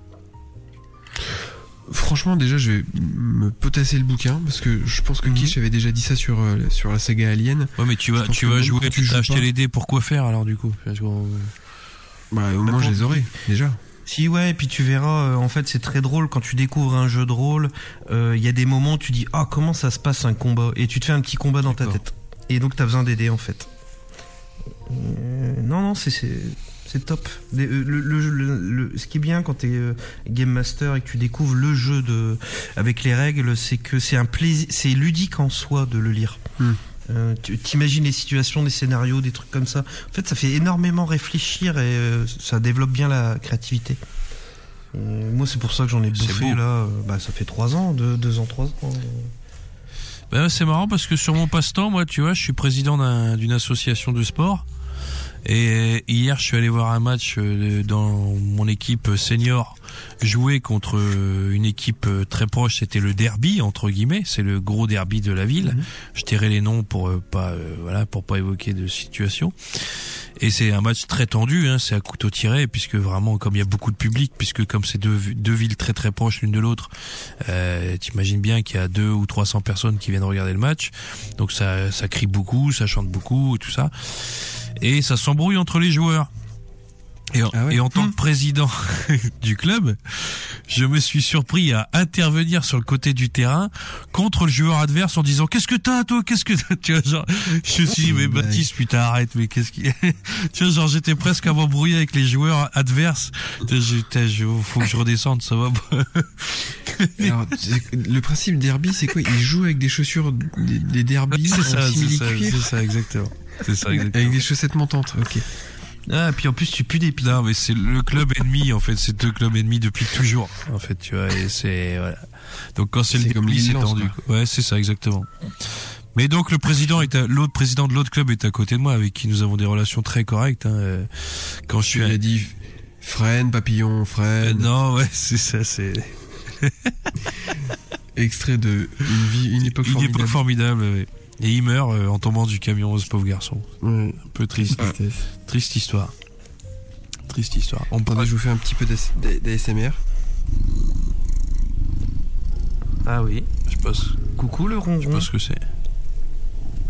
Franchement, déjà, je vais me potasser le bouquin parce que je pense que Mhm. Kish avait déjà dit ça sur, euh, sur la saga Alien. Ouais, mais tu vas, tu vas jouer, tu acheter pas- les dés pour quoi faire alors du coup? Bah, au moins, je les aurai déjà. Si ouais, et puis tu verras, euh, en fait c'est très drôle quand tu découvres un jeu de rôle, euh, il y a des moments où tu dis ah comment ça se passe un combat? Et tu te fais un petit combat dans ta tête et donc t'as besoin d'aider en fait. Euh, non non c'est c'est top. Le, le, le- le- ce qui est bien quand t'es euh, game master et que tu découvres le jeu de avec les règles, c'est que c'est un plaisir, c'est ludique en soi de le lire. Hmm. Euh, tu t'imagines les situations, des scénarios, des trucs comme ça. En fait, ça fait énormément réfléchir et euh, ça développe bien la créativité. Euh, moi, c'est pour ça que j'en ai bouffé là. Bah, ça fait trois ans, deux, deux ans, trois ans. Ben, c'est marrant parce que sur mon passe-temps, moi, tu vois, je suis président d'un- d'une association de sport. Et hier, je suis allé voir un match euh, dans mon équipe senior jouait contre euh, une équipe euh, très proche, c'était le derby entre guillemets, c'est le gros derby de la ville. Mhm. Je tairai les noms pour euh, pas euh, voilà pour pas évoquer de situation. Et c'est un match très tendu, hein, c'est à couteau tiré, puisque vraiment comme il y a beaucoup de public, puisque comme c'est deux, deux villes très très proches l'une de l'autre, euh, t'imagines bien qu'il y a deux ou 300 personnes qui viennent regarder le match, donc ça ça crie beaucoup, ça chante beaucoup et tout ça, et ça s'embrouille entre les joueurs. Et en, Ah ouais. et en tant que président du club, je me suis surpris à intervenir sur le côté du terrain contre le joueur adverse en disant qu'est-ce que t'as toi? Qu'est-ce que t'as? Tu vois genre je me suis dit mais Ouais. Baptiste putain arrête mais qu'est-ce qui tu vois genre j'étais presque à m'embrouiller avec les joueurs adverses. Je- je- faut que je redescende ça va Alors, le principe derby, c'est quoi? Ils jouent avec des chaussures, des, des derby c'est ça c'est ça ça exactement c'est ça avec exactement des chaussettes montantes. Ok. Ah, et puis en plus, tu pues des pieds. non mais c'est le club ennemi en fait c'est deux clubs ennemis depuis toujours en fait tu vois et c'est voilà donc quand c'est le début c'est tendu quoi. ouais c'est ça exactement mais donc le président est à- l'autre président de l'autre club est à côté de moi avec qui nous avons des relations très correctes hein, euh, quand je suis Tu à- as dit freine, papillon, Euh, freine. non ouais c'est ça c'est Extrait de une vie, une époque une formidable. époque formidable ouais. Et il meurt euh, en tombant du camion ce pauvre garçon Ouais. un peu triste Tristesse. triste histoire triste histoire on Attendez, je vous fais un petit peu d'AS- d'ASMR. Ah oui. je pense Coucou le je ronron. sais pas ce que c'est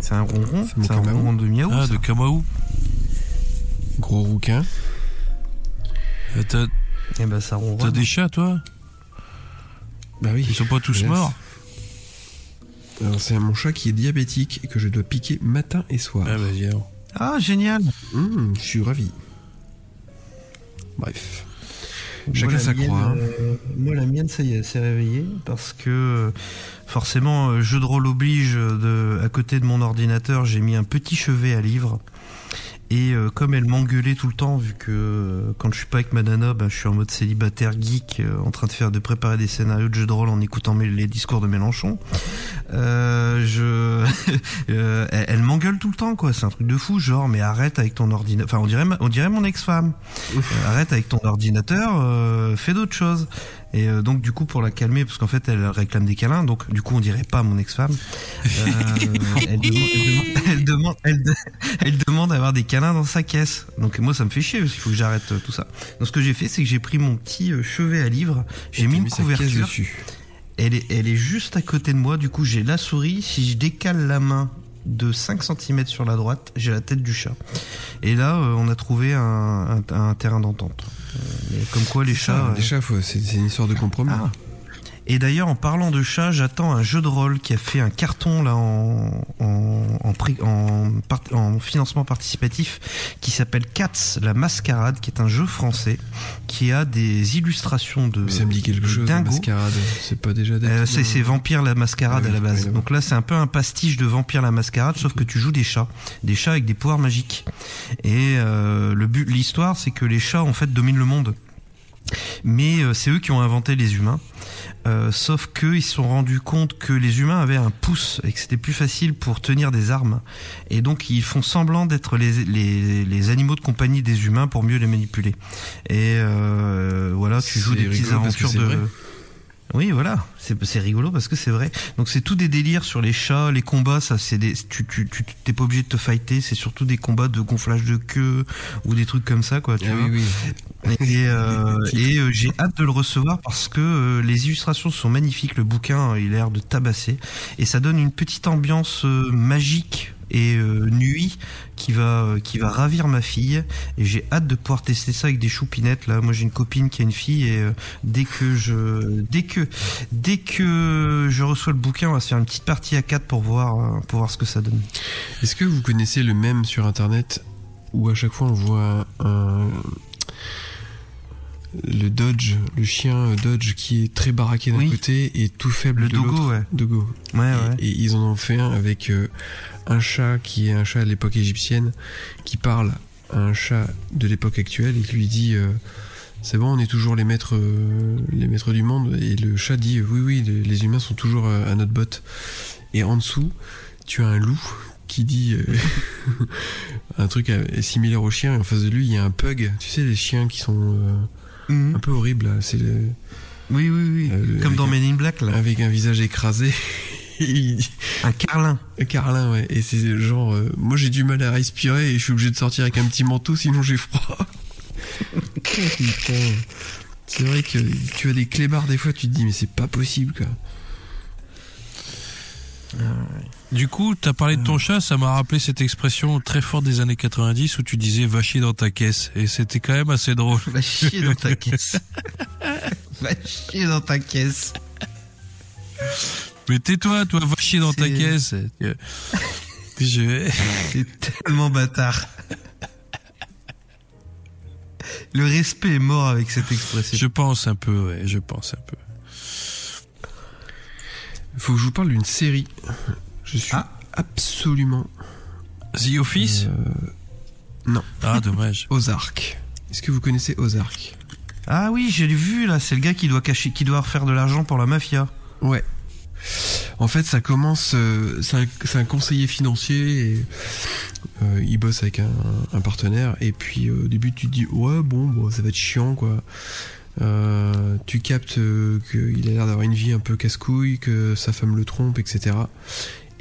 C'est un ronron. C'est un ronron de miaou. ah ça. de Kamaou Gros rouquin. Euh, t'as Eh ben ça ronronne. t'as des chats toi? Bah oui. ils sont pas tous Yes. morts c'est mon chat qui est diabétique et que je dois piquer matin et soir. ah vas-y alors. Ah génial. Hum, je suis ravi. Bref. Chacun la sa mienne, croix, hein. euh, moi, la mienne, ça y est, s'est réveillée parce que euh, forcément, euh, jeu de rôle oblige. De, à côté de mon ordinateur, j'ai mis un petit chevet à livres. Et euh, comme elle m'engueulait tout le temps, vu que euh, quand je suis pas avec ma nana, ben, je suis en mode célibataire geek, euh, en train de faire de préparer des scénarios de jeux de rôle en écoutant mes- les discours de Mélenchon. Je, elle, elle m'engueule tout le temps, quoi. C'est un truc de fou, genre, mais arrête avec ton ordinateur. Enfin, on dirait, on dirait mon ex-femme. Arrête avec ton ordinateur, fais d'autres choses. Et euh, donc du coup pour la calmer, parce qu'en fait elle réclame des câlins, donc du coup on dirait pas mon ex-femme. Euh, elle, demande, elle, demande, elle, demande, elle de- elle demande d'avoir des câlins dans sa caisse. Donc moi ça me fait chier, parce qu'il faut que j'arrête euh, tout ça. Donc ce que j'ai fait, c'est que j'ai pris mon petit euh, chevet à livre, j'ai mis une couverture. dessus. Elle est, elle est juste à côté de moi, du coup j'ai la souris. Si je décale la main de 5 cm sur la droite, j'ai la tête du chat. Et là, euh, on a trouvé un, un- un terrain d'entente. Euh, mais comme quoi les chats... euh, les chats, faut- c'est c'est une histoire de compromis. ah. Et d'ailleurs, en parlant de chat, j'attends un jeu de rôle qui a fait un carton là en financement participatif qui s'appelle Cats, la mascarade, qui est un jeu français qui a des illustrations de ça me dit quelque chose. La mascarade. C'est pas déjà Euh, c'est Vampire la mascarade Ah oui, à la base. oui. Donc là, c'est un peu un pastiche de Vampire la mascarade, sauf que tu joues des chats, des chats avec des pouvoirs magiques. Et euh, le but, l'histoire, c'est que les chats en fait dominent le monde. Mais euh, c'est eux qui ont inventé les humains. Euh, sauf qu'ils se sont rendus compte que les humains avaient un pouce et que c'était plus facile pour tenir des armes. Et donc ils font semblant d'être les, les, les animaux de compagnie des humains pour mieux les manipuler. Et euh, voilà, tu joues des petites aventures de... Oui, voilà, c'est rigolo parce que c'est vrai. Donc c'est tout des délires sur les chats, les combats, ça c'est des tu tu tu t'es pas obligé de te fighter, c'est surtout des combats de gonflage de queue ou des trucs comme ça quoi, tu Ah vois. oui, oui. Et, euh, et euh, j'ai hâte de le recevoir parce que euh, les illustrations sont magnifiques, le bouquin euh, il a l'air de tabasser et ça donne une petite ambiance euh, magique et euh, nuit qui va euh, qui va ravir ma fille et j'ai hâte de pouvoir tester ça avec des choupinettes là. Moi j'ai une copine qui a une fille et euh, dès que je dès que dès que je reçois le bouquin, on va se faire une petite partie à quatre pour voir pour voir ce que ça donne. Est-ce que vous connaissez le même sur internet où à chaque fois on voit un. Le Dodge, le chien Dodge qui est très baraqué d'un Oui. côté et tout faible Le de dogo, l'autre. ouais. Dogo. Ouais ouais. Et, et ils en ont fait un avec euh, un chat qui est un chat à l'époque égyptienne qui parle à un chat de l'époque actuelle et qui lui dit euh, c'est bon on est toujours les maîtres euh, les maîtres du monde et le chat dit euh, oui oui les, les humains sont toujours euh, à notre botte et en dessous tu as un loup qui dit euh, un truc euh, similaire au chien et en face de lui il y a un pug tu sais les chiens qui sont Mhm. un peu horrible. là. C'est le- Oui, oui, oui. Euh, Comme dans un- Men in Black, là. avec un visage écrasé. Il dit- Un carlin. Carlin, ouais. Et c'est genre, euh, moi j'ai du mal à respirer et je suis obligé de sortir avec un petit manteau sinon j'ai froid. Putain. C'est vrai que tu as des clébards des fois, tu te dis mais c'est pas possible quoi. Du coup, t'as parlé de ton chat, ça m'a rappelé cette expression très forte des années 90 où tu disais va chier dans ta caisse. Et c'était quand même assez drôle. Va chier dans ta caisse. Va chier dans ta caisse. Mais tais-toi, toi, va chier dans ta caisse. Je... C'est tellement bâtard. Le respect est mort avec cette expression. je pense un peu, ouais, je pense un peu. Faut que je vous parle d'une série. Je suis Ah. absolument The Office euh, Ah, dommage. Ozark. Est-ce que vous connaissez Ozark? Ah oui, j'ai vu là, c'est le gars qui doit cacher, qui doit refaire de l'argent pour la mafia. Ouais. En fait, ça commence. euh, c'est un, conseiller financier et euh, il bosse avec un, un partenaire. Et puis au début, tu te dis ouais, bon, bon, ça va être chiant quoi. Euh, tu captes euh, qu'il a l'air d'avoir une vie un peu casse-couille, que sa femme le trompe, etc.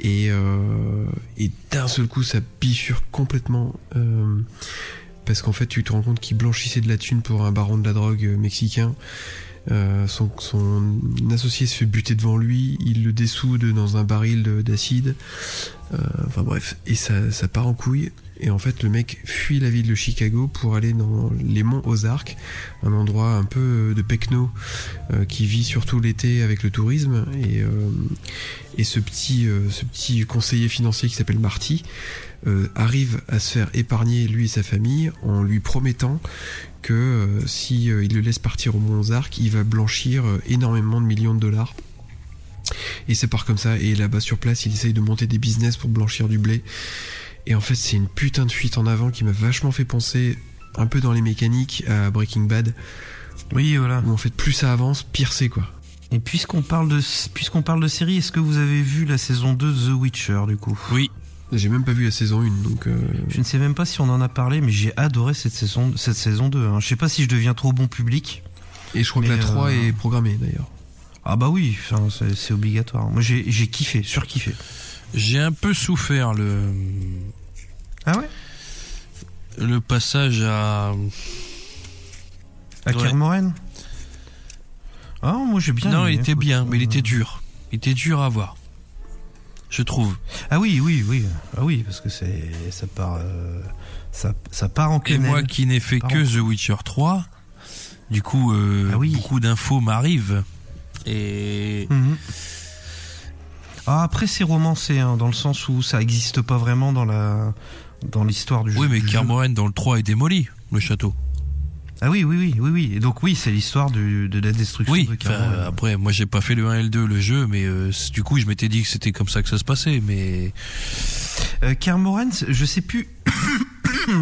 Et, euh, et d'un seul coup, ça bifurque complètement. euh, parce qu'en fait, tu te rends compte qu'il blanchissait de la thune pour un baron de la drogue euh, mexicain. Son, associé se fait buter devant lui, il le dessoude dans un baril de- d'acide. Enfin bref, et ça part en couille. Et en fait, le mec fuit la ville de Chicago pour aller dans les monts Ozark, un endroit un peu euh, de pecno euh, qui vit surtout l'été avec le tourisme. Et, euh, ce, petit, ce petit conseiller financier qui s'appelle Marty arrive à se faire épargner lui et sa famille en lui promettant que si il le laisse partir au Mont Ozark, il va blanchir énormément de millions de dollars. Et c'est part comme ça. Et là-bas sur place, il essaye de monter des business pour blanchir du blé. Et en fait, c'est une putain de fuite en avant qui m'a vachement fait penser un peu dans les mécaniques à Breaking Bad, Oui, voilà. où en fait plus ça avance, pire c'est quoi. Et puisqu'on parle de puisqu'on parle de série, est-ce que vous avez vu la saison 2 de The Witcher du coup? Oui, J'ai même pas vu la saison 1, donc euh, Je ne sais même pas si on en a parlé, mais j'ai adoré cette saison cette saison 2. Hein. Je sais pas si je deviens trop bon public. et je crois que la 3 euh, est programmée d'ailleurs. Ah bah oui, c'est obligatoire. Moi j'ai kiffé, surkiffé. j'ai un peu souffert le, Ah ouais? le passage à... À. Kermoren Ah moi j'ai bien non, aimé, il était bien, mais il était dur. Il était dur à voir. Je trouve. Ah oui, oui, oui. Ah oui, parce que c'est ça part euh, ça, ça part en Et quenelle. moi qui n'ai fait que The Witcher 3, du coup, euh, Ah oui. beaucoup d'infos m'arrivent. Et Mhm. Ah, après c'est romancé hein, dans le sens où ça existe pas vraiment dans la dans l'histoire du jeu. oui, mais. Kermoren dans le 3 est démoli, le château. Ah oui, oui, oui, oui, oui. Et donc oui, c'est l'histoire de la destruction Oui, de enfin, Kermoren. après, moi j'ai pas fait le 1 et le 2, le jeu, mais euh, du coup, je m'étais dit que c'était comme ça que ça se passait, mais Euh, Kermoren, je sais plus.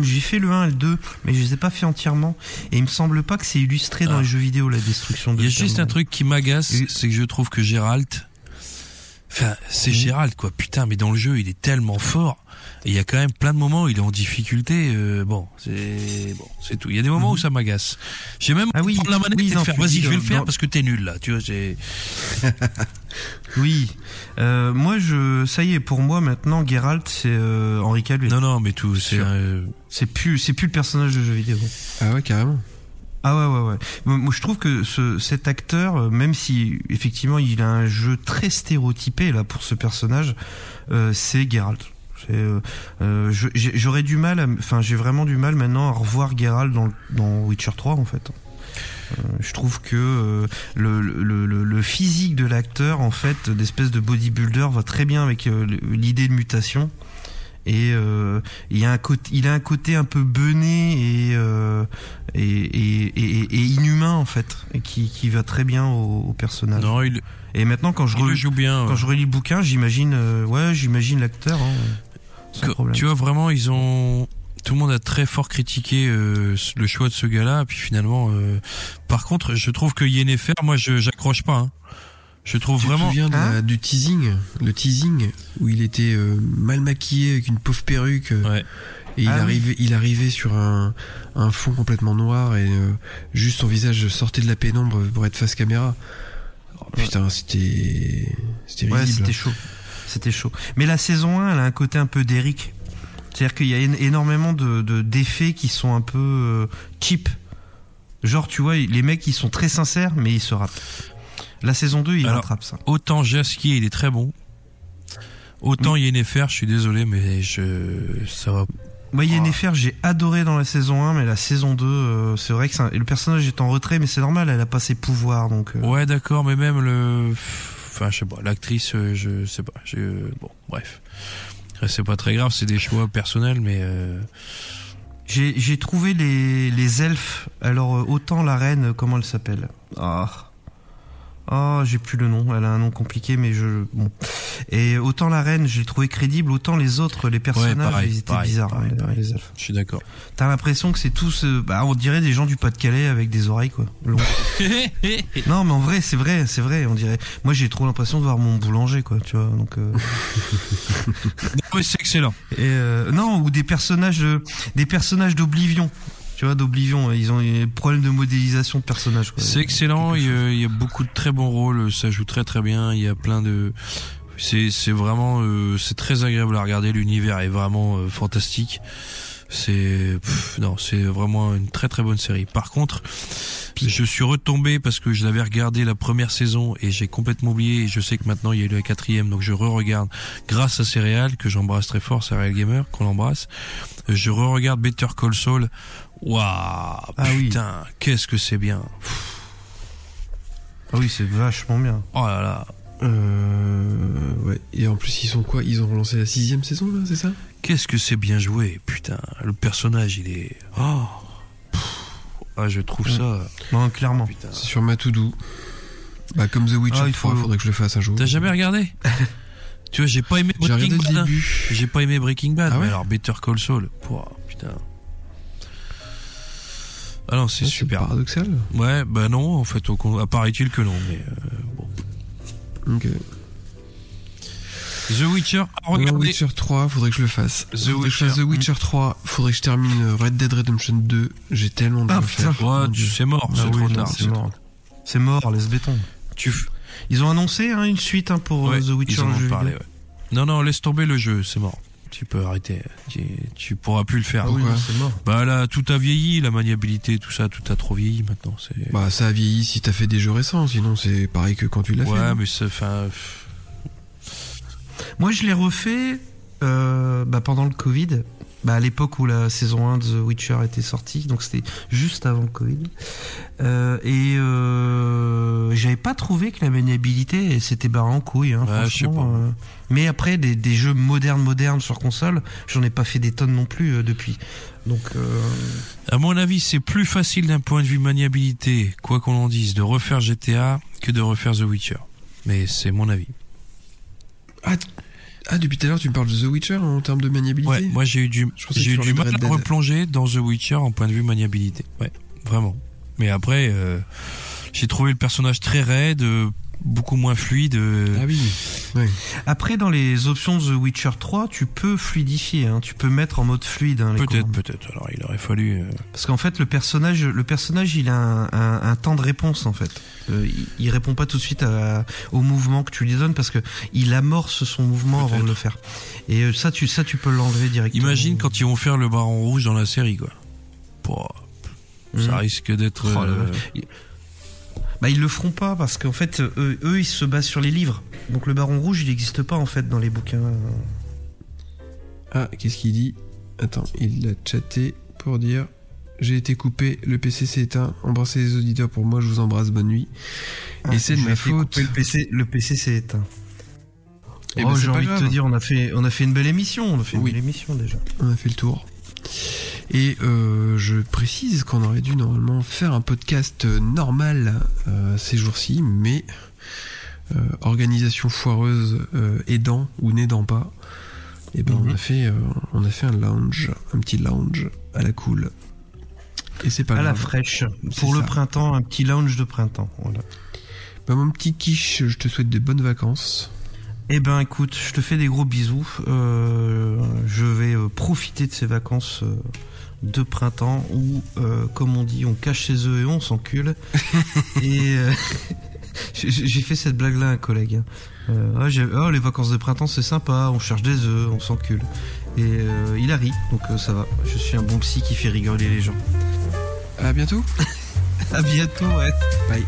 J'ai fait le 1 et le 2, mais je les ai pas fait entièrement. Et il me semble pas que c'est illustré dans Ah. les jeux vidéo, la destruction de il y a juste un truc qui m'agace, c'est que je trouve que Gérald, enfin, c'est. Gérald, quoi, putain, mais dans le jeu, il est tellement fort. Il y a quand même plein de moments où il est en difficulté. euh, bon, c'est bon, c'est tout. Il y a des moments où ça m'agace. J'ai même Ah oui, prendre la manette oui, et non, faire. tu Vas-y, je vais le faire parce que t'es nul là. Tu vois, c'est. Oui. Euh, moi, je, ça y est, pour moi maintenant, Geralt, c'est euh, Henri Cavill. Non, non, mais tout. C'est. Euh, C'est plus, c'est plus le personnage de jeu vidéo. Ah ouais, carrément. Ah ouais ouais ouais. Moi je trouve que ce, cet acteur, même si effectivement il a un jeu très stéréotypé là pour ce personnage, euh, c'est Geralt. Euh, euh, J'aurais du mal, enfin j'ai vraiment du mal maintenant à revoir Geralt dans, dans Witcher 3 en fait. Euh, je trouve que euh, le, le, le, le physique de l'acteur en fait d'espèce de bodybuilder va très bien avec euh, l'idée de mutation et il a un côté il a un côté un peu bené et et, et, et, et inhumain en fait et qui, qui va très bien au, au personnage Non, il, et maintenant quand je relis, joue bien. quand je relis le bouquin j'imagine ouais j'imagine l'acteur hein, Que- problème tu vois vraiment, ils ont. Tout le monde a très fort critiqué euh, le choix de ce gars-là, puis finalement, euh, par contre, je trouve que Yennefer, moi, je j'accroche pas. hein. Je trouve Tu vraiment. te souviens de la- Hein du teasing Le teasing où il était euh, mal maquillé avec une pauvre perruque. euh, Ouais. Et il, Ah oui. arrivait, il arrivait sur un, un fond complètement noir et euh, juste son visage sortait de la pénombre pour être face caméra. Oh, putain, c'était. C'était Ouais, risible. c'était chaud. C'était chaud. Mais la saison 1, elle a un côté un peu d'Eric. C'est-à-dire qu'il y a én- énormément de de- d'effets qui sont un peu euh, cheap. Genre, tu vois, les mecs, ils sont très sincères, mais ils se ratent. La saison 2, ils Alors, rattrapent ça. Autant Jasquier, il est très bon. Autant Yennefer, je suis désolé, mais je, ça va. Moi, Oh. Yennefer, j'ai adoré dans la saison 1, mais la saison 2, euh, c'est vrai que un- le personnage est en retrait, mais c'est normal, elle a pas ses pouvoirs, donc... euh, Ouais, d'accord, mais même le, enfin, je sais pas, l'actrice, euh, je sais pas, bon, bref. C'est pas très grave, c'est des choix personnels, mais euh, J'ai trouvé les, elfes. Alors, euh, autant la reine, comment elle s'appelle? Ah. Ah, j'ai plus le nom. Elle a un nom compliqué, mais je. Bon. Et autant la reine, j'ai trouvé crédible, autant les autres, les personnages, pareil, ils étaient pareil, bizarres. pareil, hein, les elfes. je suis d'accord. T'as l'impression que c'est tous. euh, bah, on dirait des gens du Pas-de-Calais avec des oreilles, quoi. non, mais en vrai, c'est vrai, c'est vrai. On dirait. Moi, j'ai trop l'impression de voir mon boulanger, quoi. Tu vois. Donc. euh, Ouais, c'est excellent. Et euh, non, ou des personnages, des personnages d'Oblivion. Tu vois, d'Oblivion, ils ont des problèmes de modélisation de personnages. C'est excellent. Il y, a, il y a beaucoup de très bons rôles. Ça joue très très bien. Il y a plein de. C'est c'est vraiment euh, c'est très agréable à regarder. L'univers est vraiment euh, fantastique. C'est non, c'est vraiment une très très bonne série. Par contre, je suis retombé parce que je l'avais regardé la première saison et j'ai complètement oublié. Et je sais que maintenant il y a eu la quatrième, donc je re-regarde grâce à Céréales que j'embrasse très fort, Céréales Gamer qu'on embrasse. Je re-regarde Better Call Saul. Waouh, Ah oui. putain, qu'est-ce que c'est bien. Ah oui, c'est vachement bien. Oh là là, Euh, ouais. Et en plus, ils sont quoi? Ils ont relancé la sixième saison, là, c'est ça? Qu'est-ce que c'est bien joué, putain. Le personnage, il est. Oh. Ah, je trouve ça. Non, clairement. C'est sur ma to-do. Bah, comme The Witcher Ah, il 3, faut- faudrait que je le fasse un jour. T'as jamais regardé? Tu vois, j'ai pas aimé Breaking Bad. hein. J'ai pas aimé Breaking Bad, Ah mais alors Better Call Saul. Pouah, putain. Ah non, c'est Ouais, super. paradoxal. Ouais, bah non, en fait, au con- apparaît-il que non, mais euh, bon. Ok. The Witcher, ah, The regardez. Witcher 3, faudrait que je le fasse. The faudrait que je fasse Witcher. The Witcher 3, faudrait que je termine Red Dead Redemption 2. J'ai tellement de Ah, choses à putain. faire. Ouais, Mon tu- Dieu. c'est mort, Ah c'est trop tard. c'est mort. C'est mort, laisse béton. Tu Ils ont annoncé hein, une suite hein, pour euh, Ouais, The Witcher. ils en ont parlé, ouais. Non, non, laisse tomber le jeu, c'est mort. Tu peux arrêter. Tu, tu pourras plus le faire. Ah oui. Pourquoi non, c'est mort. Bah là, tout a vieilli, la maniabilité, tout ça, tout a trop vieilli maintenant. C'est. Bah, ça a vieilli si t'as fait des jeux récents, sinon c'est pareil que quand tu l'as ouais, fait. non mais c'est, enfin, Moi, je l'ai refait euh, bah, pendant le Covid. Bah, à l'époque où la saison 1 de The Witcher était sortie, donc c'était juste avant le Covid. Euh, et euh, j'avais pas trouvé que la maniabilité s'était barrée en couille. Hein, Ouais, franchement, pas. euh. Mais après, des, des jeux modernes, modernes sur console, j'en ai pas fait des tonnes non plus euh, depuis. Donc, euh, à mon avis, c'est plus facile d'un point de vue maniabilité, quoi qu'on en dise, de refaire GTA que de refaire The Witcher. Mais c'est mon avis. Ah, ah, depuis tout à l'heure, tu me parles de The Witcher en termes de maniabilité Ouais, moi j'ai eu du, j'ai eu du mal à replonger dans The Witcher en point de vue maniabilité. Ouais, vraiment. Mais après, euh, j'ai trouvé le personnage très raide, euh, beaucoup moins fluide. euh, Ah oui. Après, dans les options The Witcher 3, tu peux fluidifier, hein, tu peux mettre en mode fluide. hein, peut-être, peut-être. Alors, il aurait fallu. euh, Parce qu'en fait, le personnage, le personnage, il a un, un- un temps de réponse en fait. Euh, il, il répond pas tout de suite à- au mouvement que tu lui donnes parce que il amorce son mouvement avant de le faire. Et ça, tu ça, tu peux l'enlever directement. Imagine quand ils vont faire le Baron Rouge dans la série, quoi. Pouah. Ça risque d'être. Oh, euh. Bah ils le feront pas parce qu'en fait, eux, eux, ils se basent sur les livres. Donc le Baron Rouge, il n'existe pas en fait dans les bouquins. Ah, qu'est-ce qu'il dit? Attends, il l'a chatté pour dire J'ai été coupé, le PC s'est éteint. Embrassez les auditeurs pour moi, je vous embrasse, bonne nuit. Et c'est de ma faute. coupé, Le PC, le PC s'est éteint. Eh oh, ben, c'est j'ai envie de te dire, on a fait, on a fait une belle émission. On a fait une belle émission déjà. On a fait le tour. Et euh, je précise qu'on aurait dû normalement faire un podcast euh, normal euh, ces jours-ci, mais euh, organisation foireuse aidant ou n'aidant pas, et ben on Mhm. a fait on a fait un lounge, un petit lounge à la cool. Et c'est pas à la fraîche. Pour le ça. printemps, un petit lounge de printemps. Voilà. Bah, mon petit quiche, je te souhaite de bonnes vacances. Eh ben écoute, je te fais des gros bisous. Euh, je vais profiter de ces vacances euh, de printemps où, euh, comme on dit, on cache ses œufs et on s'encule. et euh, j'ai fait cette blague-là à un collègue. hein. Euh, oh, les vacances de printemps c'est sympa, on cherche des œufs, on s'encule. Et euh, il a ri, donc euh, ça va. Je suis un bon psy qui fait rigoler les gens. À bientôt. À bientôt, ouais. Bye.